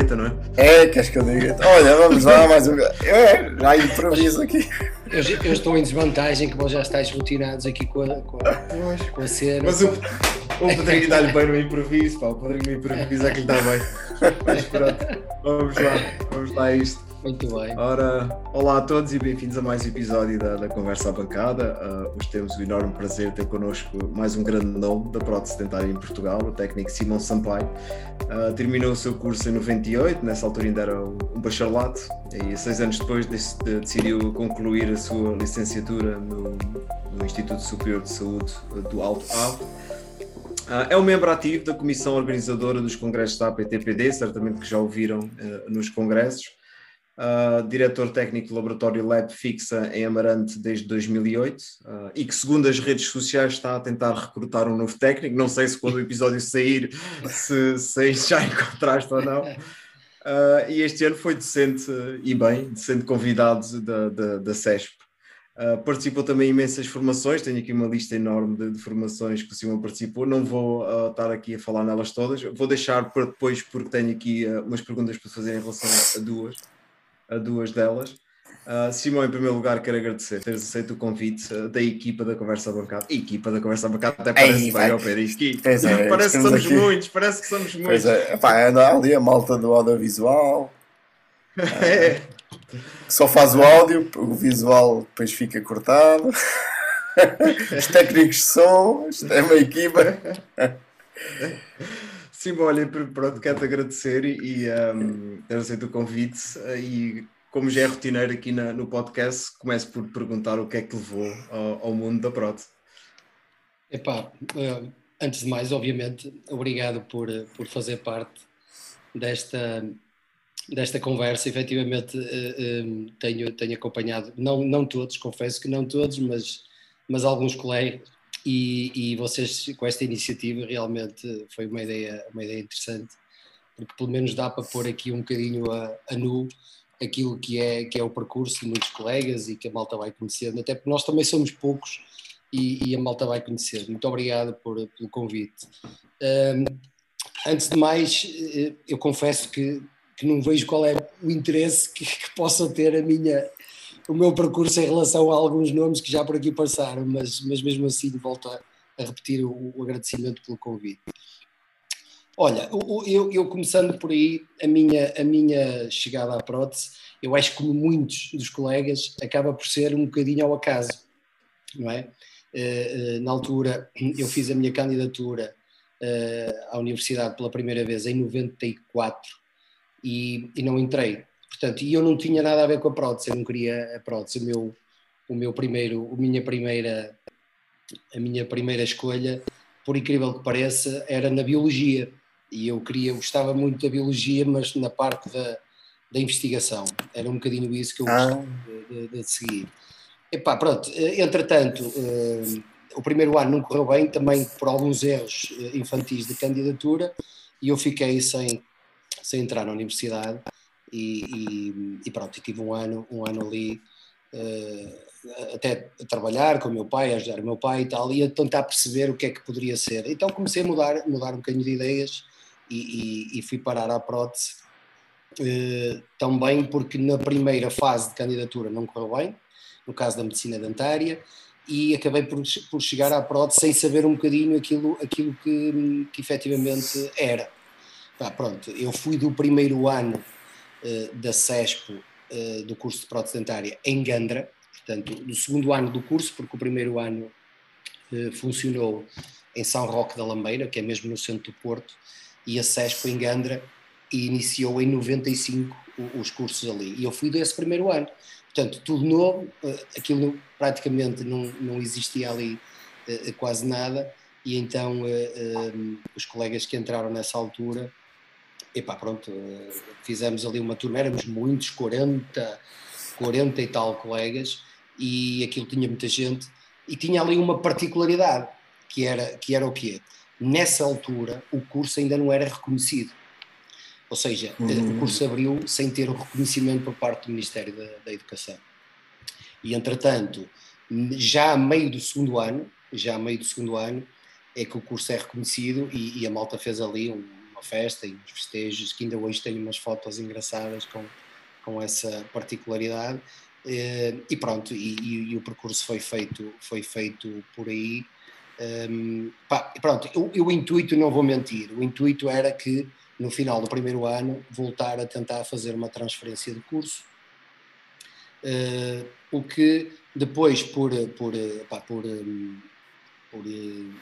introdução já feita, não é? É, queres que eu diga? Olha, vamos lá, mais um. É, já improviso aqui. Eu, eu, estou em desvantagem, que vós já estáis rotinados aqui com a, com a, com a cena. Mas o, o Pedrinho dá-lhe bem no improviso, pá. O Pedrinho no improviso é que lhe dá bem. Mas pronto, vamos lá, vamos lá a isto. Muito bem. Ora, olá a todos e bem-vindos a mais um episódio da, da Conversa à Bancada. Uh, hoje temos o enorme prazer de ter connosco mais um grande nome da prótese dentária em Portugal, o técnico Simão Sampaio. Uh, terminou o seu curso em 98, nessa altura ainda era um bacharelato, e seis anos depois decidiu concluir a sua licenciatura no, no Instituto Superior de Saúde do Alto Ave. Uh, é um membro ativo da comissão organizadora dos congressos da APTPD, certamente que já ouviram uh, nos congressos uh, diretor técnico do laboratório Lab Fixa em Amarante desde 2008 uh, e que, segundo as redes sociais, está a tentar recrutar um novo técnico. Não sei se quando o episódio sair, se, se já encontraste ou não. Uh, e este ano foi decente e bem, decente convidado da, da, da CESP. Participou também em imensas formações, tenho aqui uma lista enorme de, de formações que o Simão participou, não vou estar aqui a falar nelas todas, vou deixar para depois porque tenho aqui umas perguntas para fazer em relação a duas a duas delas. Uh, Simão, em primeiro lugar, quero agradecer teres aceito o convite uh, da equipa da Conversa Bancada. Equipa da Conversa Bancada até parece Ei, bem, ó Pedro. É, parece que somos aqui. muitos, parece que somos muitos. Pois é, pá, anda ali a malta do audiovisual. é. Só faz o áudio, o visual depois fica cortado. Os técnicos de som, isto é uma equipa. Sim, olha, pronto, quero-te agradecer e, um, ter aceito o convite e como já é rotineiro aqui na, no podcast, começo por perguntar o que é que levou ao, ao mundo da prótese. Epá, eh, antes de mais, obviamente, obrigado por, por fazer parte desta, desta conversa. Efetivamente, eh, eh, tenho, tenho acompanhado, não, não todos, confesso que não todos, mas, mas alguns colegas, e, e, vocês com esta iniciativa realmente foi uma ideia, uma ideia interessante, porque pelo menos dá para pôr aqui um bocadinho a, a nu aquilo que é, que é o percurso de muitos colegas e que a malta vai conhecendo, até porque nós também somos poucos e, e a malta vai conhecer. Muito obrigado por, pelo convite. Um, antes de mais, eh, eu confesso que, que não vejo qual é o interesse que, que possa ter a minha, o meu percurso em relação a alguns nomes que já por aqui passaram, mas, mas mesmo assim volto a, a repetir o, o, agradecimento pelo convite. Olha, eu, eu, começando por aí, a minha, a minha chegada à prótese, eu acho que como muitos dos colegas, acaba por ser um bocadinho ao acaso, não é? Eh, eh, na altura, eu fiz a minha candidatura eh, à universidade pela primeira vez em 94 e, e não entrei Portanto, e eu não tinha nada a ver com a prótese, eu não queria a prótese. O meu, o meu primeiro, a minha primeira, a minha primeira escolha, por incrível que pareça, era na biologia. E eu queria, eu gostava muito da biologia, mas na parte da, da investigação. Era um bocadinho isso que eu ah. gostava de, de, de seguir. Epá, pronto, entretanto, uh, o primeiro ano não correu bem, também por alguns erros eh, infantis de candidatura, e eu fiquei sem, sem entrar na universidade e, e, e pronto, tive um ano, um ano ali uh, até a trabalhar com o meu pai, a ajudar o meu pai e tal, e a tentar perceber o que é que poderia ser. Então comecei a mudar, mudar um bocadinho de ideias e, e fui parar à prótese uh, também porque na primeira fase de candidatura não correu bem, no caso da medicina dentária, e acabei por, por chegar à prótese sem saber um bocadinho aquilo, aquilo que, que efetivamente era. Tá, pronto, eu fui do primeiro ano da CESPO eh, do curso de prótese dentária em Gandra, portanto, do segundo ano do curso, porque o primeiro ano eh, funcionou em São Roque da Lambeira, que é mesmo no centro do Porto, e a CESPO em Gandra e iniciou em 95 os cursos ali. E eu fui desse primeiro ano. Portanto, tudo novo, aquilo praticamente não, não existia ali quase nada, e então os colegas que entraram nessa altura epá, pronto, fizemos ali uma turma, éramos muitos, 40, 40 e tal colegas, e aquilo tinha muita gente, e tinha ali uma particularidade, que era, que era o quê? Nessa altura, o curso ainda não era reconhecido. Ou seja, uhum. o curso abriu sem ter o reconhecimento por parte do Ministério da, da Educação. E, entretanto, já a meio do segundo ano, já a meio do segundo ano, é que o curso é reconhecido e, e a malta fez ali um, uma festa e uns festejos, que ainda hoje tenho umas fotos engraçadas com, com essa particularidade. E pronto, e, e, e o percurso foi feito, foi feito por aí. Um, pá, pronto, o, o intuito, não vou mentir, o intuito era que no final do primeiro ano voltar a tentar fazer uma transferência de curso, uh, o que depois, por, por, pá, por, um, por uh,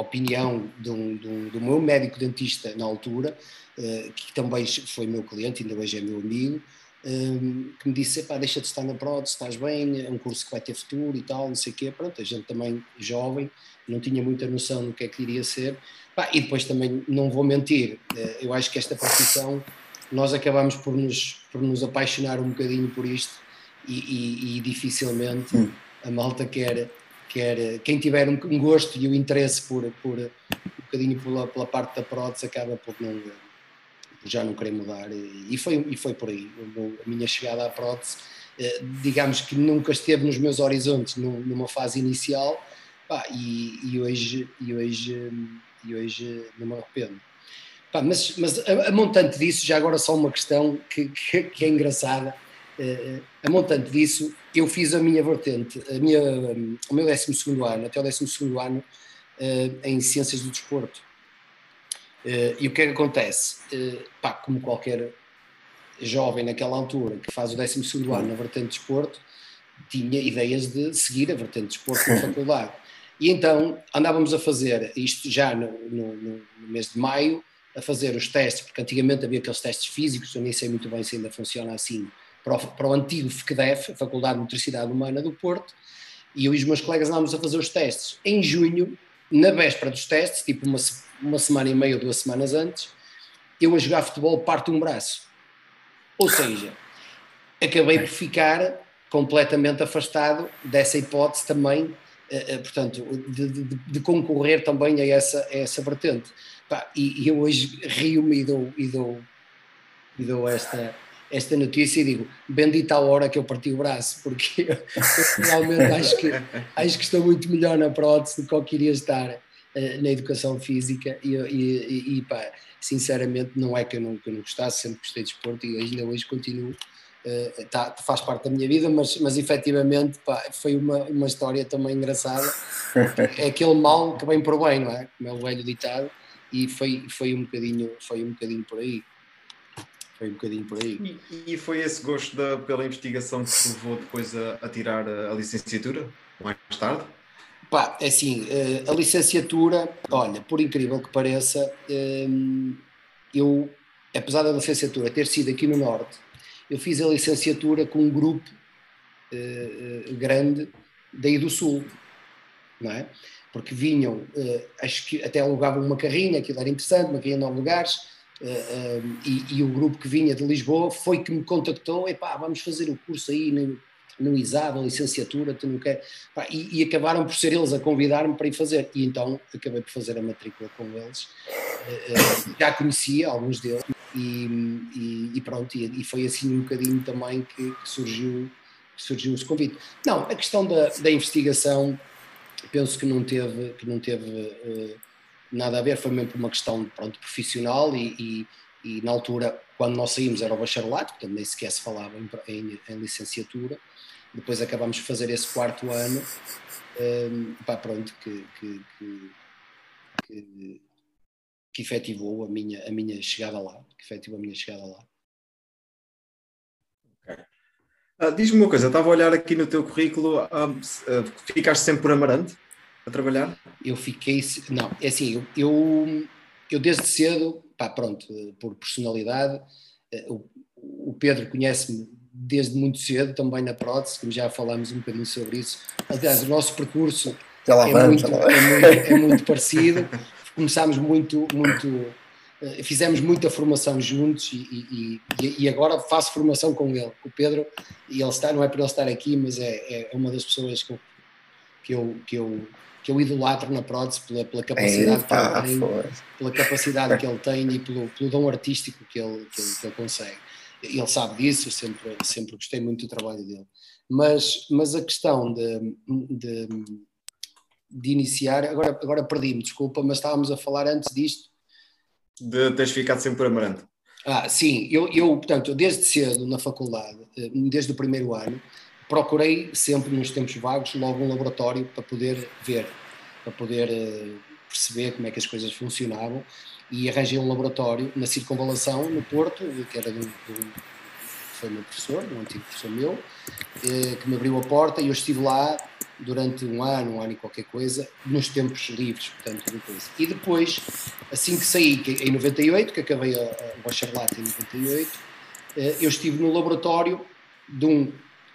opinião de um, de um, do meu médico dentista na altura, uh, que também foi meu cliente, ainda hoje é meu amigo, um, que me disse, pá, deixa de estar na prótese, estás bem, é um curso que vai ter futuro e tal, não sei o quê, pronto, a gente também jovem, não tinha muita noção do que é que iria ser, pá, e depois também, não vou mentir, eh, eu acho que esta profissão, nós acabamos por nos, por nos apaixonar um bocadinho por isto e, e, e dificilmente hum. a malta quer, quer, quem tiver um, gosto e o um interesse por, por um bocadinho pela, pela parte da prótese acaba por não já não querer mudar e foi, e foi por aí. A minha chegada à prótese, eh, digamos que nunca esteve nos meus horizontes numa fase inicial pá, e, e, hoje, e, hoje, e hoje não me arrependo. Pá, mas mas a, a, montante disso, já agora só uma questão que, que, que é engraçada. Uh, a montante disso, eu fiz a minha vertente, a minha, o meu 12 ano, até o 12 ano, uh, em Ciências do Desporto. E o que é que acontece? Pá, como qualquer jovem naquela altura que faz o 12 ano na vertente de desporto, tinha ideias de seguir a vertente de desporto na faculdade. E então andávamos a fazer, isto já no, no, no, mês de maio, a fazer os testes, porque antigamente havia aqueles testes físicos, eu nem sei muito bem se ainda funciona assim, para o, para o antigo FECDEF, Faculdade de Nutricidade Humana do Porto, e eu e os meus colegas andávamos a fazer os testes. Em junho, na véspera dos testes, tipo uma, uma semana e meia ou duas semanas antes, eu a jogar futebol parto um braço. Ou seja, acabei por ficar completamente afastado dessa hipótese também, eh, eh, portanto, de, de, de, concorrer também a essa, a essa vertente. E, eu hoje rio-me e dou, e, dou, e dou esta, esta notícia e digo, bendita a hora que eu parti o braço, porque eu, realmente acho que, acho que estou muito melhor na prótese do que eu queria estar uh, na educação física e, e, e, pá, sinceramente não é que eu não, que eu não gostasse, sempre gostei de esporte e ainda hoje continuo, uh, tá, faz parte da minha vida, mas, mas efetivamente pá, foi uma, uma história também engraçada, é aquele mal que vem por bem, não é? Como é o velho ditado, e foi, foi, um, bocadinho, foi um bocadinho por aí. Foi um bocadinho por aí. E, e foi esse gosto da, pela investigação que te levou depois a, a tirar a, a licenciatura, mais tarde? Pá, é assim, eh, a licenciatura, olha, por incrível que pareça, ehm, eu, apesar da licenciatura ter sido aqui no Norte, eu fiz a licenciatura com um grupo eh, eh, grande daí do Sul, não é? Porque vinham, acho que até alugavam uma carrinha, aquilo era interessante, uma carrinha em nove lugares, e, e, o grupo que vinha de Lisboa foi que me contactou, epá, vamos fazer o curso aí no, no ISAB, a licenciatura, tu não quer, e, e, acabaram por ser eles a convidar-me para ir fazer, e então acabei por fazer a matrícula com eles, uh, já conhecia alguns deles, e, e, e pronto, e, foi assim um bocadinho também que, que surgiu, que surgiu esse convite. Não, a questão da, da investigação, penso que não teve, que não teve nada a ver, foi mesmo por uma questão pronto, profissional e, e, na altura, quando nós saímos, era o bacharelato, portanto nem sequer se falava em, em, em licenciatura, depois acabamos de fazer esse quarto ano, um, pá, pronto, que, que, que, que, que efetivou a minha, a minha chegada lá, que efetivou a minha chegada lá. Uh, Diz-me uma coisa, estava a olhar aqui no teu currículo, uh, ficaste sempre por Amarante a trabalhar? Eu fiquei, não, é assim, eu, eu, eu desde cedo, pá, pronto, por personalidade, eh, o, o Pedro conhece-me desde muito cedo, também na prótese, como já falámos um bocadinho sobre isso. Aliás, o nosso percurso é, muito, é, muito, é muito parecido. Começámos muito, muito, eh, fizemos muita formação juntos e, e, e, agora faço formação com ele, com o Pedro, e ele está, não é por ele estar aqui, mas é, é uma das pessoas que eu, que eu, que eu, eu idolatro na prótese pela, pela capacidade Eita, que ele tem, pela capacidade que ele tem e pelo, pelo dom artístico que ele, que ele, que ele consegue ele sabe disso, sempre, sempre gostei muito do trabalho dele. Mas, mas a questão de, de, de iniciar, agora, agora perdi-me, desculpa, mas estávamos a falar antes disto. de teres ficado sempre amarante. Ah, sim, eu, eu, portanto, desde cedo na faculdade, eh, desde o primeiro ano, procurei sempre nos tempos vagos logo um laboratório para poder ver, para poder uh, perceber como é que as coisas funcionavam e arranjei um laboratório na circunvalação no Porto, que era de um, foi meu professor, um antigo professor meu, uh, que me abriu a porta e eu estive lá durante um ano, um ano e qualquer coisa, nos tempos livres, portanto, depois. E depois, assim que saí, em 98, que acabei o bacharelato em 98, eh, eu estive no laboratório de um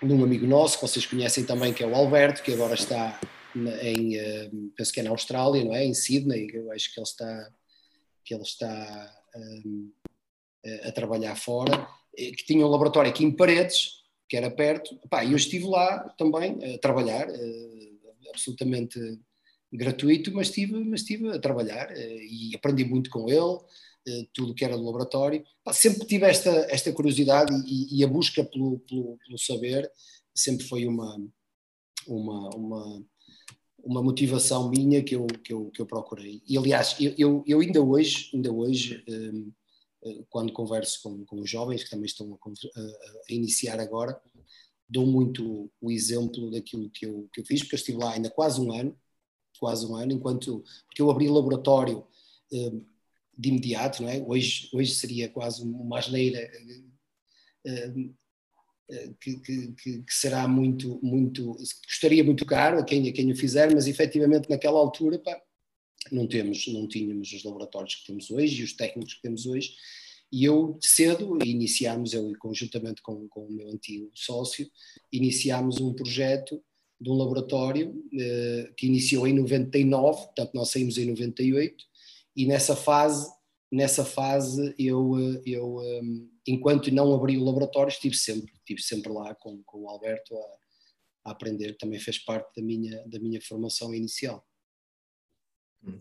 de um amigo nosso, que vocês conhecem também, que é o Alberto, que agora está em, eh, penso que é na Austrália, não é? Em Sydney, eu acho que ele está, que ele está um, eh, a trabalhar fora, eh, que tinha um laboratório aqui em Paredes, que era perto, e eu estive lá também a trabalhar, absolutamente gratuito, mas estive, mas estive a trabalhar e aprendi muito com ele, eh, tudo que era do laboratório. Sempre tive esta, esta curiosidade e, e a busca pelo, pelo, pelo, saber sempre foi uma, uma, uma, uma motivação minha que eu, que eu, que eu procurei. E aliás, eu, eu ainda hoje, ainda hoje um, eh, quando converso com, com os jovens que também estão a, a, iniciar agora, dou muito o exemplo daquilo que eu, que eu fiz, porque eu estive lá ainda quase um ano, quase um ano, enquanto, porque eu abri laboratório um, de imediato, não é? Hoje, hoje seria quase uma asneira uh, que, que, que, será muito, muito, custaria muito caro a quem, a quem o fizer, mas efetivamente naquela altura, pá, não temos, não tínhamos os laboratórios que temos hoje e os técnicos que temos hoje, e eu cedo iniciámos, eu conjuntamente com, com o meu antigo sócio, iniciámos um projeto de um laboratório que iniciou em 99, portanto nós saímos em 98, e nessa fase, nessa fase eu, eu hum, enquanto não abri o laboratório, estive sempre, estive sempre lá com, com o Alberto a, a aprender, também fez parte da minha, da minha formação inicial. Hum.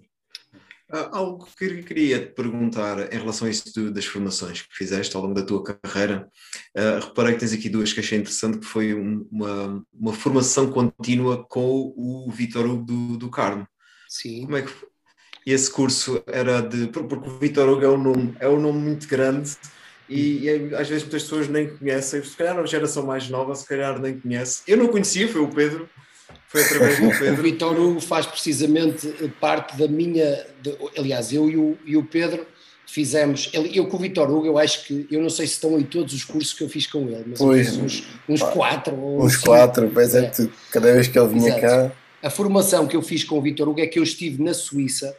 algo que queria te perguntar em relação a isso das formações que fizeste ao longo da tua carreira, uh, reparei que tens aqui duas que achei interessante, que foi um, uma, uma formação contínua com o Vitor Hugo do, do Carmo. Sim. Como é que, e esse curso era de. Porque o Vitor Hugo é um nome, é um nome muito grande e, e, às vezes muitas pessoas nem conhecem, se calhar a geração mais nova, se calhar nem conhece. Eu não conhecia, foi o Pedro, foi através do Pedro. O Vitor Hugo faz precisamente parte da minha. De, aliás, eu e o, e o Pedro fizemos. Eu com o Vitor Hugo, eu acho que. Eu não sei se estão aí todos os cursos que eu fiz com ele, mas pois, uns, uns pá, quatro. Uns cinco, quatro, pois é, é que cada vez que ele vinha Exato. cá. A formação que eu fiz com o Vitor Hugo é que eu estive na Suíça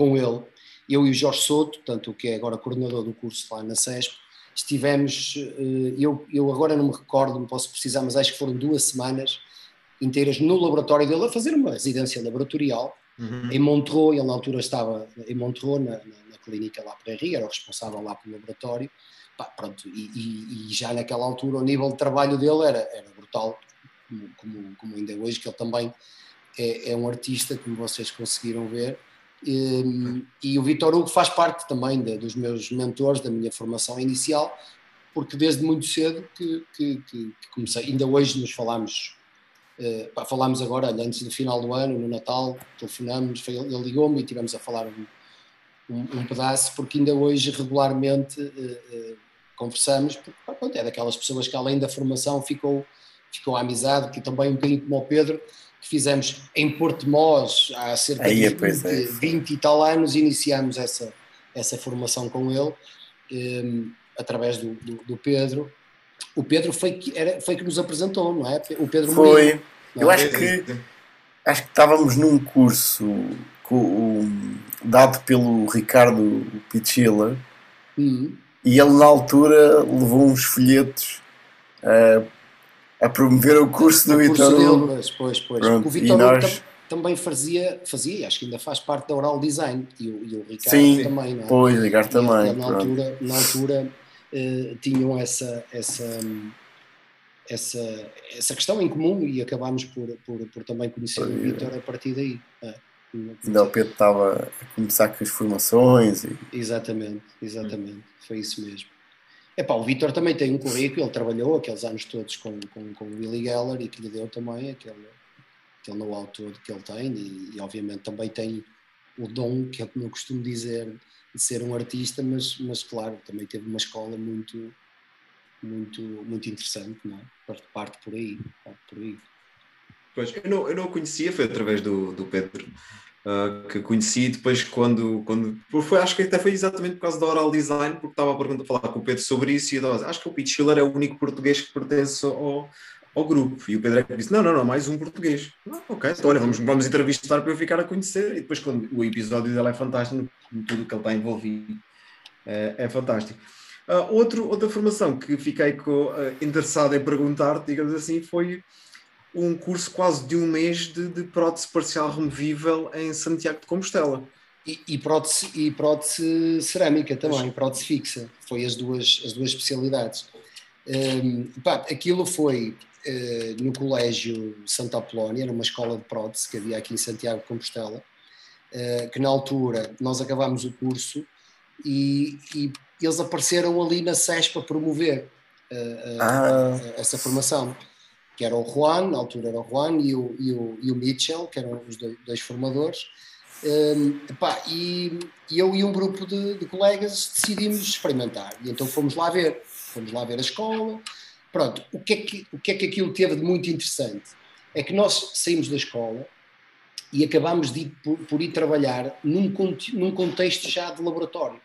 com ele, eu e o Jorge Soto, tanto o que é agora coordenador do curso lá na CESP, estivemos, eh, eu, eu agora não me recordo, não posso precisar, mas acho que foram duas semanas inteiras no laboratório dele a fazer uma residência laboratorial uhum. em Montreux, ele na altura estava em Montreux, na, na, na clínica lá para Henri, era o responsável lá pelo laboratório, Pá, pronto, e, e, e, já naquela altura o nível de trabalho dele era, era brutal, como, como, como ainda hoje, que ele também é, é um artista, como vocês conseguiram ver, e, e o Vitor Hugo faz parte também de, dos meus mentores, da minha formação inicial, porque desde muito cedo que, que, que, que comecei, ainda hoje nos falamos, pá, falámos agora, antes do final do ano, no Natal, telefonamos, foi, ele ligou-me e tivemos a falar um, um, um, pedaço, porque ainda hoje regularmente uh, uh, conversamos, porque pronto, é daquelas pessoas que além da formação ficou, ficou a amizade, que também um bocadinho como o Pedro, que fizemos em Portimós há cerca Aí, de 20, é, 20 e tal anos, iniciamos essa, essa formação com ele, um, através do, do, do, Pedro. O Pedro foi que, era, foi que nos apresentou, não é? O Pedro Foi. Murilo, Eu é? acho que, acho que estávamos num curso com, dado pelo Ricardo Pichila uhum. e ele na altura levou uns folhetos uh, a promover o curso do Vitor Hugo. Pois, pois, pois. Pronto, o Vitor nós... também fazia, fazia, acho que ainda faz parte da Oral Design e o, e o Ricardo Sim, também, não é? Pois, o Ricardo também. na altura, na altura uh, tinham essa, essa, essa, essa questão em comum e acabámos por, por, por também conhecer o Vitor a partir daí. É. Ainda o Pedro estava a começar com as formações. E... Exatamente, exatamente, foi isso mesmo. Epá, o Vitor também tem um currículo, ele trabalhou aqueles anos todos com, com, com o Willy Geller e que lhe deu também aquele, aquele know-how todo que ele tem e, e, obviamente também tem o dom, que é como eu costumo dizer, de ser um artista, mas, mas claro, também teve uma escola muito, muito, muito interessante, não é? Parte, parte por aí, parte por aí. Pois, eu não, eu não o conhecia, foi através do, do Pedro, uh, que conheci depois quando, quando foi, acho que até foi exatamente por causa da Oral Design, porque estava a perguntar, falar com o Pedro sobre isso e eu acho que o Pete Schiller é o único português que pertence ao, ao grupo. E o Pedro é que disse: Não, não, não, mais um português. Ah, ok, então olha, vamos, vamos entrevistar para eu ficar a conhecer. E depois, quando o episódio dele é fantástico, tudo que ele está envolvido é, é fantástico. Uh, outro, outra formação que fiquei uh, interessado em perguntar, digamos assim, foi um curso quase de um mês de, de prótese parcial removível em Santiago de Compostela. E, e, prótese, e prótese cerâmica também, prótese fixa, foi as duas, as duas especialidades. Um, pá, aquilo foi uh, no Colégio Santa Apolónia, numa escola de prótese que havia aqui em Santiago de Compostela, uh, que na altura nós acabámos o curso e, e eles apareceram ali na SES para promover uh, ah. essa formação que era o Juan, na altura era o Juan e o, e o, e o Mitchell, que eram os dois, dois formadores. Um, epá, e, e, eu e um grupo de, de, colegas decidimos experimentar. E então fomos lá ver. Fomos lá ver a escola. Pronto, o que é que, o que, é que aquilo teve de muito interessante? É que nós saímos da escola e acabámos de ir, por, por ir trabalhar num, num contexto já de laboratório.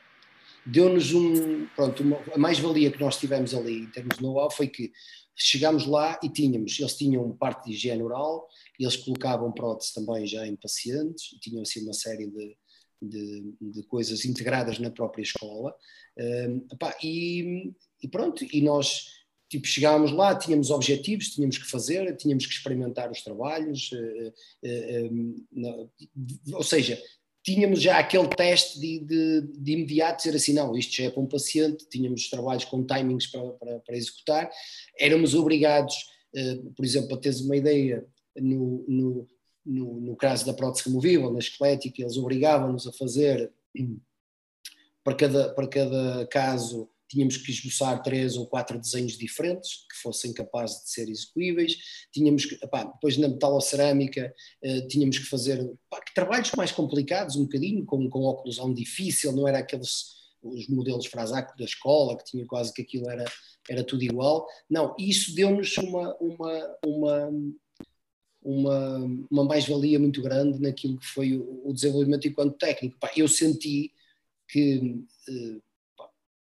Deu-nos um. Pronto, uma, a mais-valia que nós tivemos ali em termos de know-how foi que chegámos lá e tínhamos, eles tinham parte de higiene oral, eles colocavam prótese também já em pacientes, e tinham assim uma série de, de, de coisas integradas na própria escola. Um, epá, e, e, pronto, e nós tipo, chegámos lá, tínhamos objetivos, tínhamos que fazer, tínhamos que experimentar os trabalhos, uh, uh, uh, ou seja, tínhamos já aquele teste de, de, de, imediato dizer assim, não, isto já é para um paciente, tínhamos trabalhos com timings para, para, para executar, éramos obrigados, uh, por exemplo, para teres uma ideia, no, no, no, no caso da prótese removível, na esquelética, eles obrigavam-nos a fazer, para cada, para cada caso, tínhamos que esboçar três ou quatro desenhos diferentes que fossem capazes de ser execuíveis, tínhamos que, epá, depois na metalocerâmica uh, tínhamos que fazer epá, trabalhos mais complicados um bocadinho, com, com oclusão difícil, não era aqueles os modelos Frasaco da escola, que tinha quase que aquilo era, era tudo igual. Não, isso deu-nos uma, uma, uma, uma, uma mais-valia muito grande naquilo que foi o, o desenvolvimento enquanto técnico. eu senti que uh,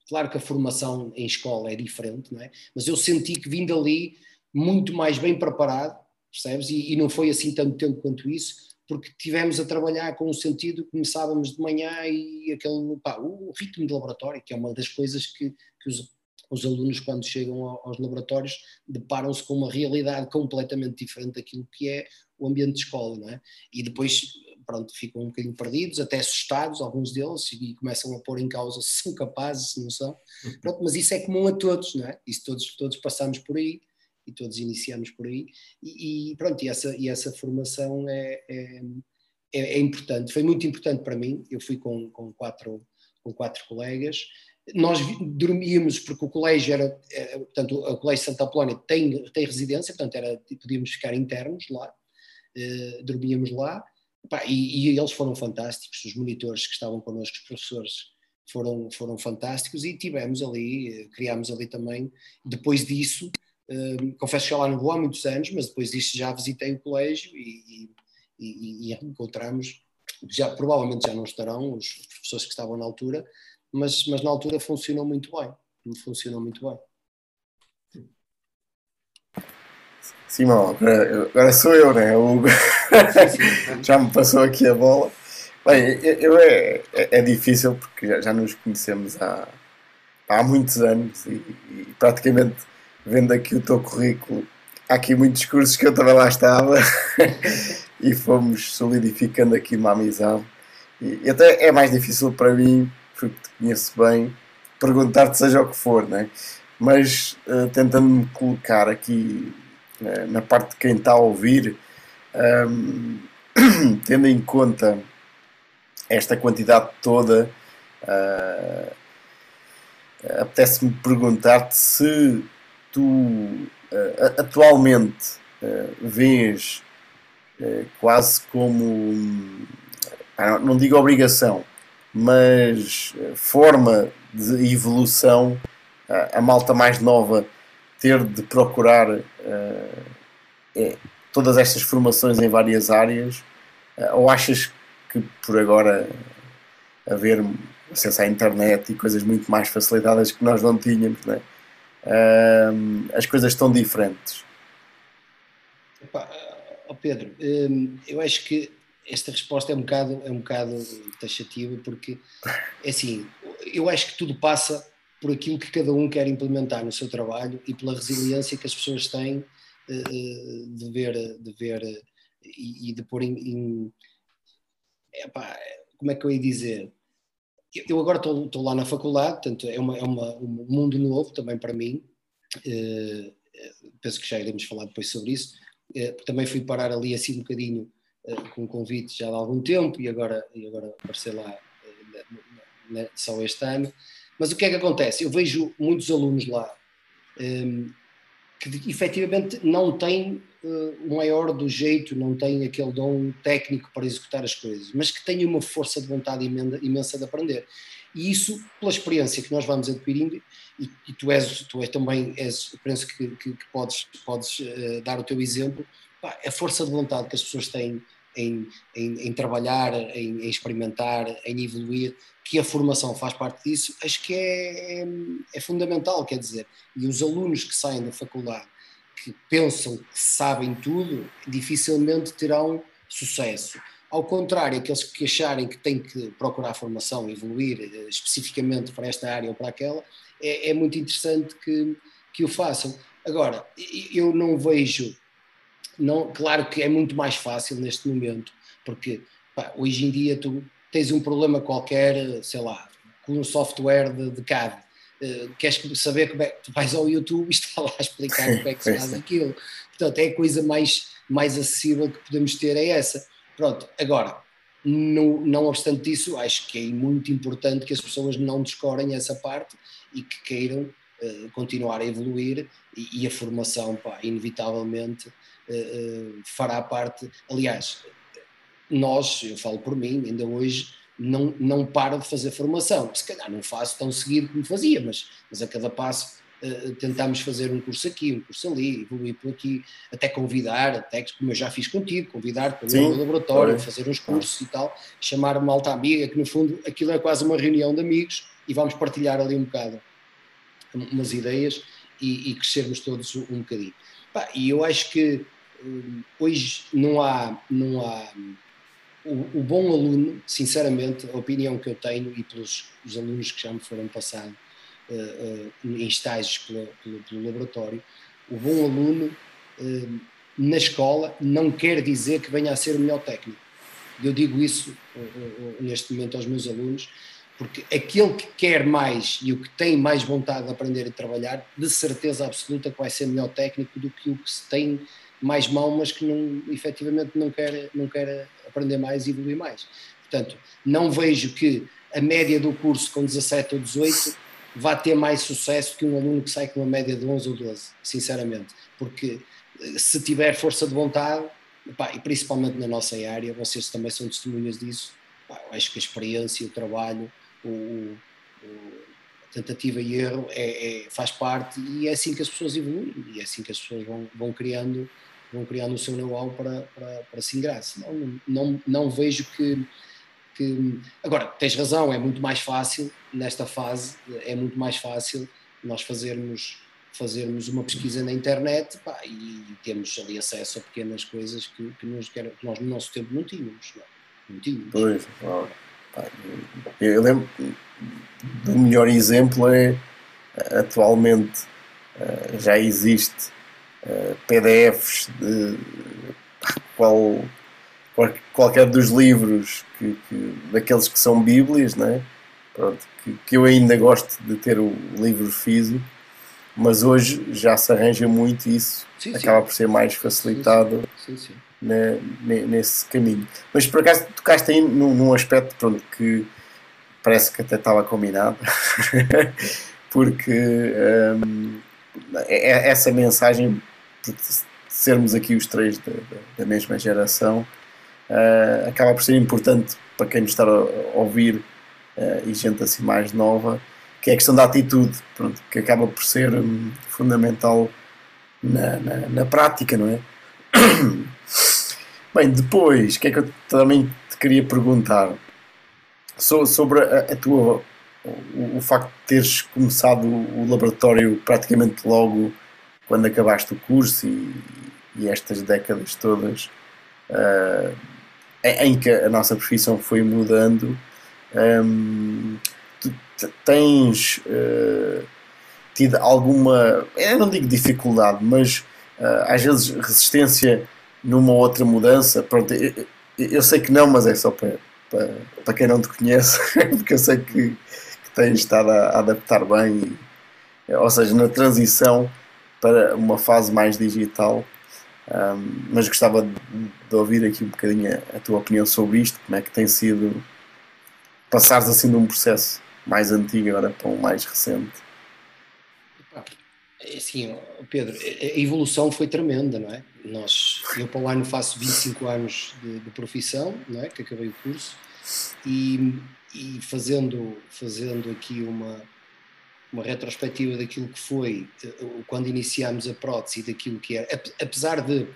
Claro que a formação em escola é diferente, não é? Mas eu senti que vim dali muito mais bem preparado, percebes? E, e não foi assim tanto tempo quanto isso, porque tivemos a trabalhar com o sentido, começávamos de manhã e aquele, pá, o ritmo de laboratório, que é uma das coisas que, que os, os alunos, quando chegam aos laboratórios, deparam-se com uma realidade completamente diferente daquilo que é o ambiente de escola, não é? E depois pronto, ficam um bocadinho perdidos, até assustados, alguns deles, e começam a pôr em causa se são capazes, se não são. Uhum. Pronto, mas isso é comum a todos, não é? Isso todos, todos passamos por aí e todos iniciamos por aí. E, e pronto, e essa, e essa formação é, é, é, é, importante, foi muito importante para mim. Eu fui com, com, quatro, com quatro colegas. Nós dormíamos, porque o colégio era, era portanto, o Colégio Santa Apolónia tem, tem residência, portanto, era, podíamos ficar internos lá, uh, dormíamos lá Pá, e, e, eles foram fantásticos, os monitores que estavam connosco, os professores foram, foram fantásticos e tivemos ali, eh, criámos ali também, depois disso, um, confesso que já lá não vou há muitos anos, mas depois disso já visitei o colégio e, e, e encontramos, já, provavelmente já não estarão os professores que estavam na altura, mas, mas na altura funcionou muito bem, funcionou muito bem. Simão, agora, sou eu, né? O já me passou aqui a bola. Bem, eu, é, é, é difícil porque já, já nos conhecemos há, há muitos anos e, e, praticamente vendo aqui o teu currículo, há aqui muitos cursos que eu também lá estava e fomos solidificando aqui uma amizade. E, e, até é mais difícil para mim, porque te conheço bem, perguntar-te seja o que for, né? mas uh, tentando me colocar aqui né, na parte de quem está a ouvir, um, tendo em conta esta quantidade toda, uh, apetece-me perguntar-te se tu uh, atualmente uh, vês uh, quase como, não digo obrigação, mas forma de evolução, a, malta mais nova ter de procurar é, todas estas formações em várias áreas, uh, ou achas que por agora haver acesso à internet e coisas muito mais facilitadas que nós não tínhamos, né? As coisas estão diferentes? Epá, oh Pedro, hum, eu acho que esta resposta é um bocado, é um bocado taxativa, porque é assim, eu acho que tudo passa por aquilo que cada um quer implementar no seu trabalho e pela resiliência que as pessoas têm eh, eh, de ver, de ver e, de pôr em. em epá, como é que eu ia dizer? Eu agora estou, lá na faculdade, portanto é, uma, é uma, um mundo novo também para mim. Uh, penso que já iremos falar depois sobre isso. Uh, também fui parar ali assim um bocadinho uh, com um convite já há algum tempo e agora, e agora aparecer lá só este ano. Mas o que é que acontece? Eu vejo muitos alunos lá um, ehm, que efetivamente não têm uh, maior do jeito, não têm aquele dom técnico para executar as coisas, mas que têm uma força de vontade imensa, imensa de aprender. E isso, pela experiência que nós vamos adquirindo, e, e tu, és, tu és também, és, penso que, que, que podes, podes uh, dar o teu exemplo, pá, a força de vontade que as pessoas têm em, em, em trabalhar, em, em, experimentar, em evoluir, que a formação faz parte disso, acho que é, é, é, fundamental, quer dizer, e os alunos que saem da faculdade que pensam que sabem tudo, dificilmente terão sucesso. Ao contrário, aqueles que acharem que têm que procurar formação, evoluir eh, especificamente para esta área ou para aquela, é, é muito interessante que, que o façam. Agora, eu não vejo não, claro que é muito mais fácil neste momento, porque pá, hoje em dia tu tens um problema qualquer, sei lá, com um software de, de CAD. Uh, queres saber como é que tu vais ao YouTube e está lá a explicar como é que se faz aquilo. Portanto, é a coisa mais, mais acessível que podemos ter é essa. Pronto, agora, não, não obstante isso, acho que é muito importante que as pessoas não descorem essa parte e que queiram uh, continuar a evoluir e, e a formação, pá, inevitavelmente, fará parte. Aliás, nós, eu falo por mim, ainda hoje não, não paro de fazer formação. Se calhar não faço tão seguido como fazia, mas, mas a cada passo uh, tentamos fazer um curso aqui, um curso ali, evoluir por aqui, até convidar, até como eu já fiz contigo, convidar para o meu laboratório, fazer uns cursos e tal, chamar uma alta amiga, que no fundo aquilo é quase uma reunião de amigos e vamos partilhar ali um bocado umas ideias e, e crescermos todos um bocadinho. Pá, e eu acho que hoje não há, não há o, o, bom aluno, sinceramente, a opinião que eu tenho e pelos os alunos que já me foram passados uh, uh, em estágios pelo, pelo, pelo, laboratório, o bom aluno uh, na escola não quer dizer que venha a ser o melhor técnico. Eu digo isso neste momento aos meus alunos, porque aquele que quer mais e o que tem mais vontade de aprender e trabalhar, de certeza absoluta que vai ser melhor técnico do que o que se tem mais mau, mas que não, efetivamente não quer, não quer aprender mais e evoluir mais. Portanto, não vejo que a média do curso com 17 ou 18 vá ter mais sucesso que um aluno que sai com uma média de 11 ou 12, sinceramente. Porque eh, se tiver força de vontade, e principalmente na nossa área, vocês também são testemunhas disso, acho que a experiência, o trabalho, o, o, tentativa e erro é, é, faz parte e é assim que as pessoas evoluem e é assim que as pessoas vão, vão criando vão criando o seu know-how para, para, para se ingrar. Não, não, não vejo que, que. Agora, tens razão, é muito mais fácil, nesta fase, é muito mais fácil nós fazermos, fazermos uma pesquisa na internet pá, e temos ali acesso a pequenas coisas que, que, nos, que nós no nosso tempo não tínhamos. Não, não tínhamos. Pois, eu lembro do melhor exemplo é atualmente eh, já existe PDFs de qual, qualquer dos livros que, que, daqueles que são Bíblias, né? Pronto, que, que, eu ainda gosto de ter o livro físico, mas hoje já se arranja muito isso, sim, acaba sim. por ser mais facilitado sim, né, nesse caminho. Mas por acaso tocaste aí num, num aspecto pronto, que parece que até estava combinado, porque hum, é, é, essa mensagem sermos aqui os três da, da mesma geração, uh, acaba por ser importante para quem nos está a ouvir uh, e gente assim mais nova, que é a questão da atitude, pronto, que acaba por ser um, fundamental na, na, na, prática, não é? Bem, depois, o que é que eu também te queria perguntar? So, sobre a, a tua o, o, facto de teres começado o laboratório praticamente logo quando acabaste o curso e, e estas décadas todas uh, em que a nossa profissão foi mudando, um, tu tens uh, tido alguma, eu não digo dificuldade, mas uh, às vezes resistência numa outra mudança. Pronto, eu, eu, sei que não, mas é só para, para, para quem não te conhece, porque eu sei que, que tens estado a, a adaptar bem, ou seja, na transição para uma fase mais digital. Um, mas gostava de, de, ouvir aqui um bocadinho a, a, tua opinião sobre isto, como é que tem sido passares assim de um processo mais antigo agora para um mais recente. É assim, Pedro, a evolução foi tremenda, não é? Nós, eu para o ano faço 25 anos de, de profissão, não é? Que acabei o curso e, e fazendo, fazendo aqui uma, uma retrospectiva daquilo que foi eh, quando iniciámos a prótese e daquilo que era, apesar de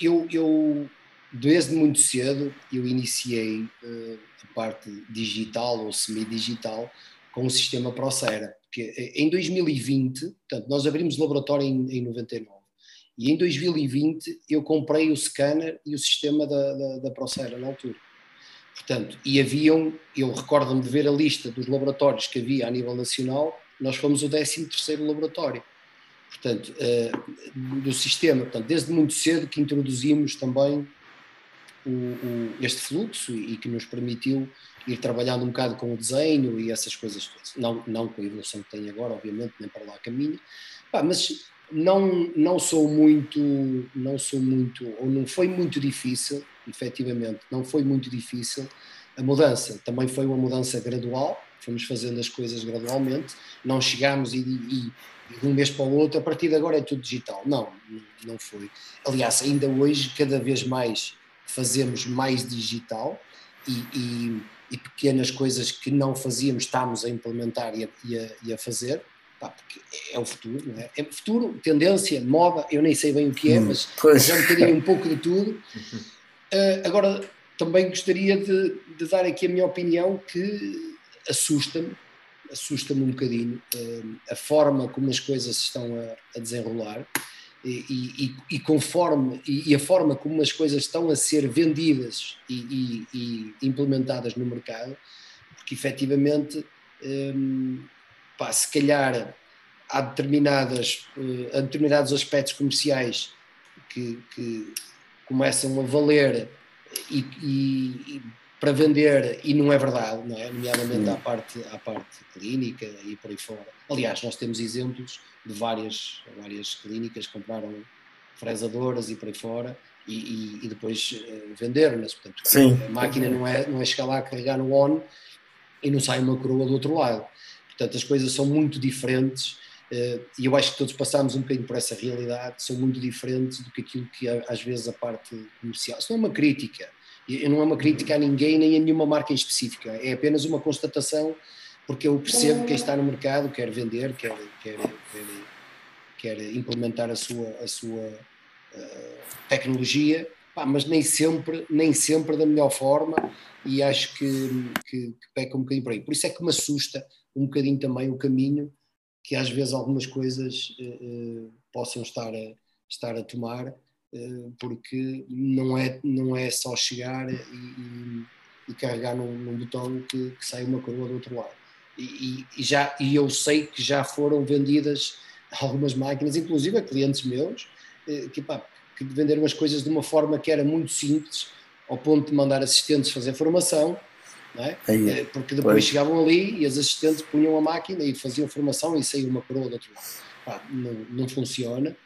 eu, eu desde muito cedo eu iniciei uh, a parte digital ou semi-digital com o sistema Procera, porque em 2020, portanto, nós abrimos o laboratório em, em 99 e em 2020 eu comprei o scanner e o sistema da, da, da Procera na altura. Portanto, e haviam, eu recordo-me de ver a lista dos laboratórios que havia a nível nacional nós fomos o 13 laboratório. Portanto, uh, do sistema, portanto, desde muito cedo que introduzimos também este fluxo e que nos permitiu ir trabalhando um bocado com o desenho e essas coisas todas. Não, não com a evolução que tem agora, obviamente, nem para lá caminho. Pá, mas não, não sou muito, não sou muito, ou não foi muito difícil, efetivamente, não foi muito difícil a mudança. Também foi uma mudança gradual, fomos fazendo as coisas gradualmente, não chegámos e, e, de um mês para o outro, a partir de agora é tudo digital. Não, não foi. Aliás, ainda hoje, cada vez mais fazemos mais digital e, e pequenas coisas que não fazíamos estamos a implementar e a, a, a fazer. Pá, porque é o futuro, não é? É futuro, tendência, moda, eu nem sei bem o que é, hum, mas já um bocadinho um pouco de tudo. Uh, agora, também gostaria de, de, dar aqui a minha opinião que assusta-me, assusta-me um bocadinho uh, a forma como as coisas estão a, a desenrolar e, e, e conforme e, e, a forma como as coisas estão a ser vendidas e, implementadas no mercado, porque efetivamente um, pá, se calhar há determinadas, uh, há determinados aspectos comerciais que, que começam a valer e, para vender e não é verdade, não é? nomeadamente à parte, à parte clínica e por aí fora. Aliás, nós temos exemplos de várias, várias clínicas que compraram fresadoras e por aí fora e, e, e depois uh, venderam-nas. Portanto, Sim. a máquina não é, não é chegar lá, carregar no on e não sai uma coroa do outro lado. Portanto, as coisas são muito diferentes uh, e eu acho que todos passamos um bocadinho por essa realidade, são muito diferentes do que aquilo que às vezes a parte comercial. Isso não é uma crítica, e não é uma crítica a ninguém nem a nenhuma marca em específica, é apenas uma constatação, porque eu percebo que quem está no mercado quer vender, quer, quer, quer, quer implementar a sua, a sua uh, tecnologia, pá, mas nem sempre, nem sempre da melhor forma, e acho que, que, que peca um bocadinho por aí. Por isso é que me assusta um bocadinho também o caminho que às vezes algumas coisas uh, uh, possam estar a, estar a tomar porque não é, não é só chegar e, e, e carregar num, num botão que, que, sai uma coroa do outro lado. E, e, já, e eu sei que já foram vendidas algumas máquinas, inclusive a clientes meus, eh, que, pá, que venderam as coisas de uma forma que era muito simples, ao ponto de mandar assistentes fazer formação, é? Aí, eh, porque depois pois. chegavam ali e as assistentes punham a máquina e faziam formação e saía uma coroa do outro lado. Pá, não, não funciona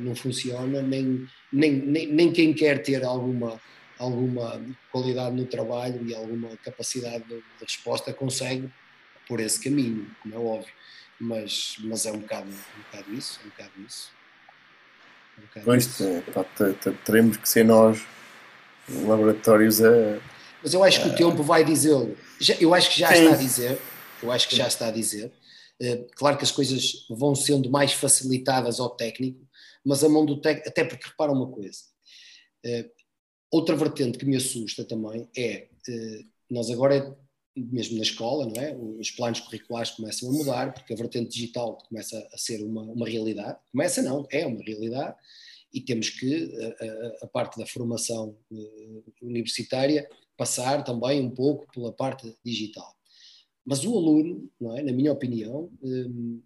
não funciona, nem, nem, nem, nem quem quer ter alguma, alguma qualidade no trabalho e alguma capacidade de, de resposta consegue por esse caminho, como é óbvio. Mas, mas é um bocado, um bocado isso, é um bocado isso. É um bocado pois, isso. Pá, teremos que ser nós, laboratórios, a, Mas eu acho que o tempo vai dizê-lo. Eu acho que já Sim. está a dizer. Eu acho que já está a dizer. Eh, claro que as coisas vão sendo mais facilitadas ao técnico, mas a mão do técnico, até porque repara uma coisa, eh, outra vertente que me assusta também é, eh, nós agora, mesmo na escola, não é? os planos curriculares começam a mudar, porque a vertente digital começa a ser uma, uma realidade, começa não, é uma realidade, e temos que, a, a, a parte da formação universitária, passar também um pouco pela parte digital. Mas o aluno, é, na minha opinião, hum,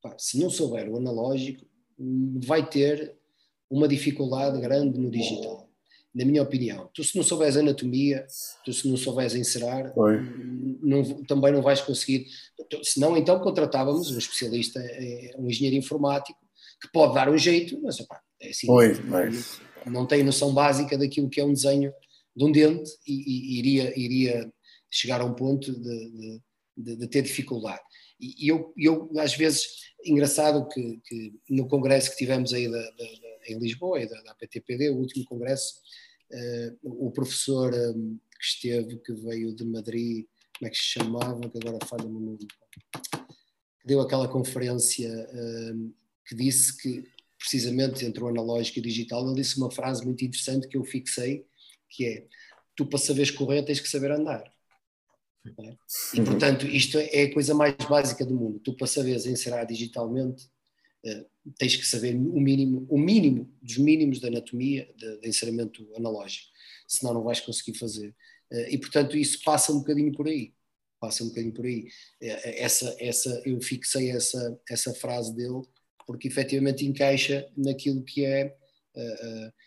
pá, se não souber o analógico, vai ter uma dificuldade grande no digital. Na minha opinião, tu se não souberes anatomia, tu se não souberes encerar, não, também não vais conseguir. Se não, então contratávamos um especialista, eh, um engenheiro informático, que pode dar um jeito, mas opa, é assim, mas... não tem noção básica daquilo que é um desenho de um dente e, e iria, iria chegar a um ponto de, de, de ter dificuldade. E eu, eu, às vezes, engraçado que, que no congresso que tivemos aí da, da, em Lisboa, da, da PTPD, o último congresso, uh, o professor um, que esteve, que veio de Madrid, como é que se chamava, que agora falha-me o nome, que deu aquela conferência uh, que disse que, precisamente entre o analógico e o digital, ele disse uma frase muito interessante que eu fixei, que é, tu para saberes correr tens que saber andar. É? E, portanto, isto é a coisa mais básica do mundo. Tu, para saberes encerar digitalmente, uh, tens que saber o mínimo, o mínimo dos mínimos da anatomia de, de enceramento analógico, senão não vais conseguir fazer. Uh, e, portanto, isso passa um bocadinho por aí. Passa um bocadinho por aí. Uh, essa, essa, eu fixei essa, essa frase dele porque efetivamente encaixa naquilo que é.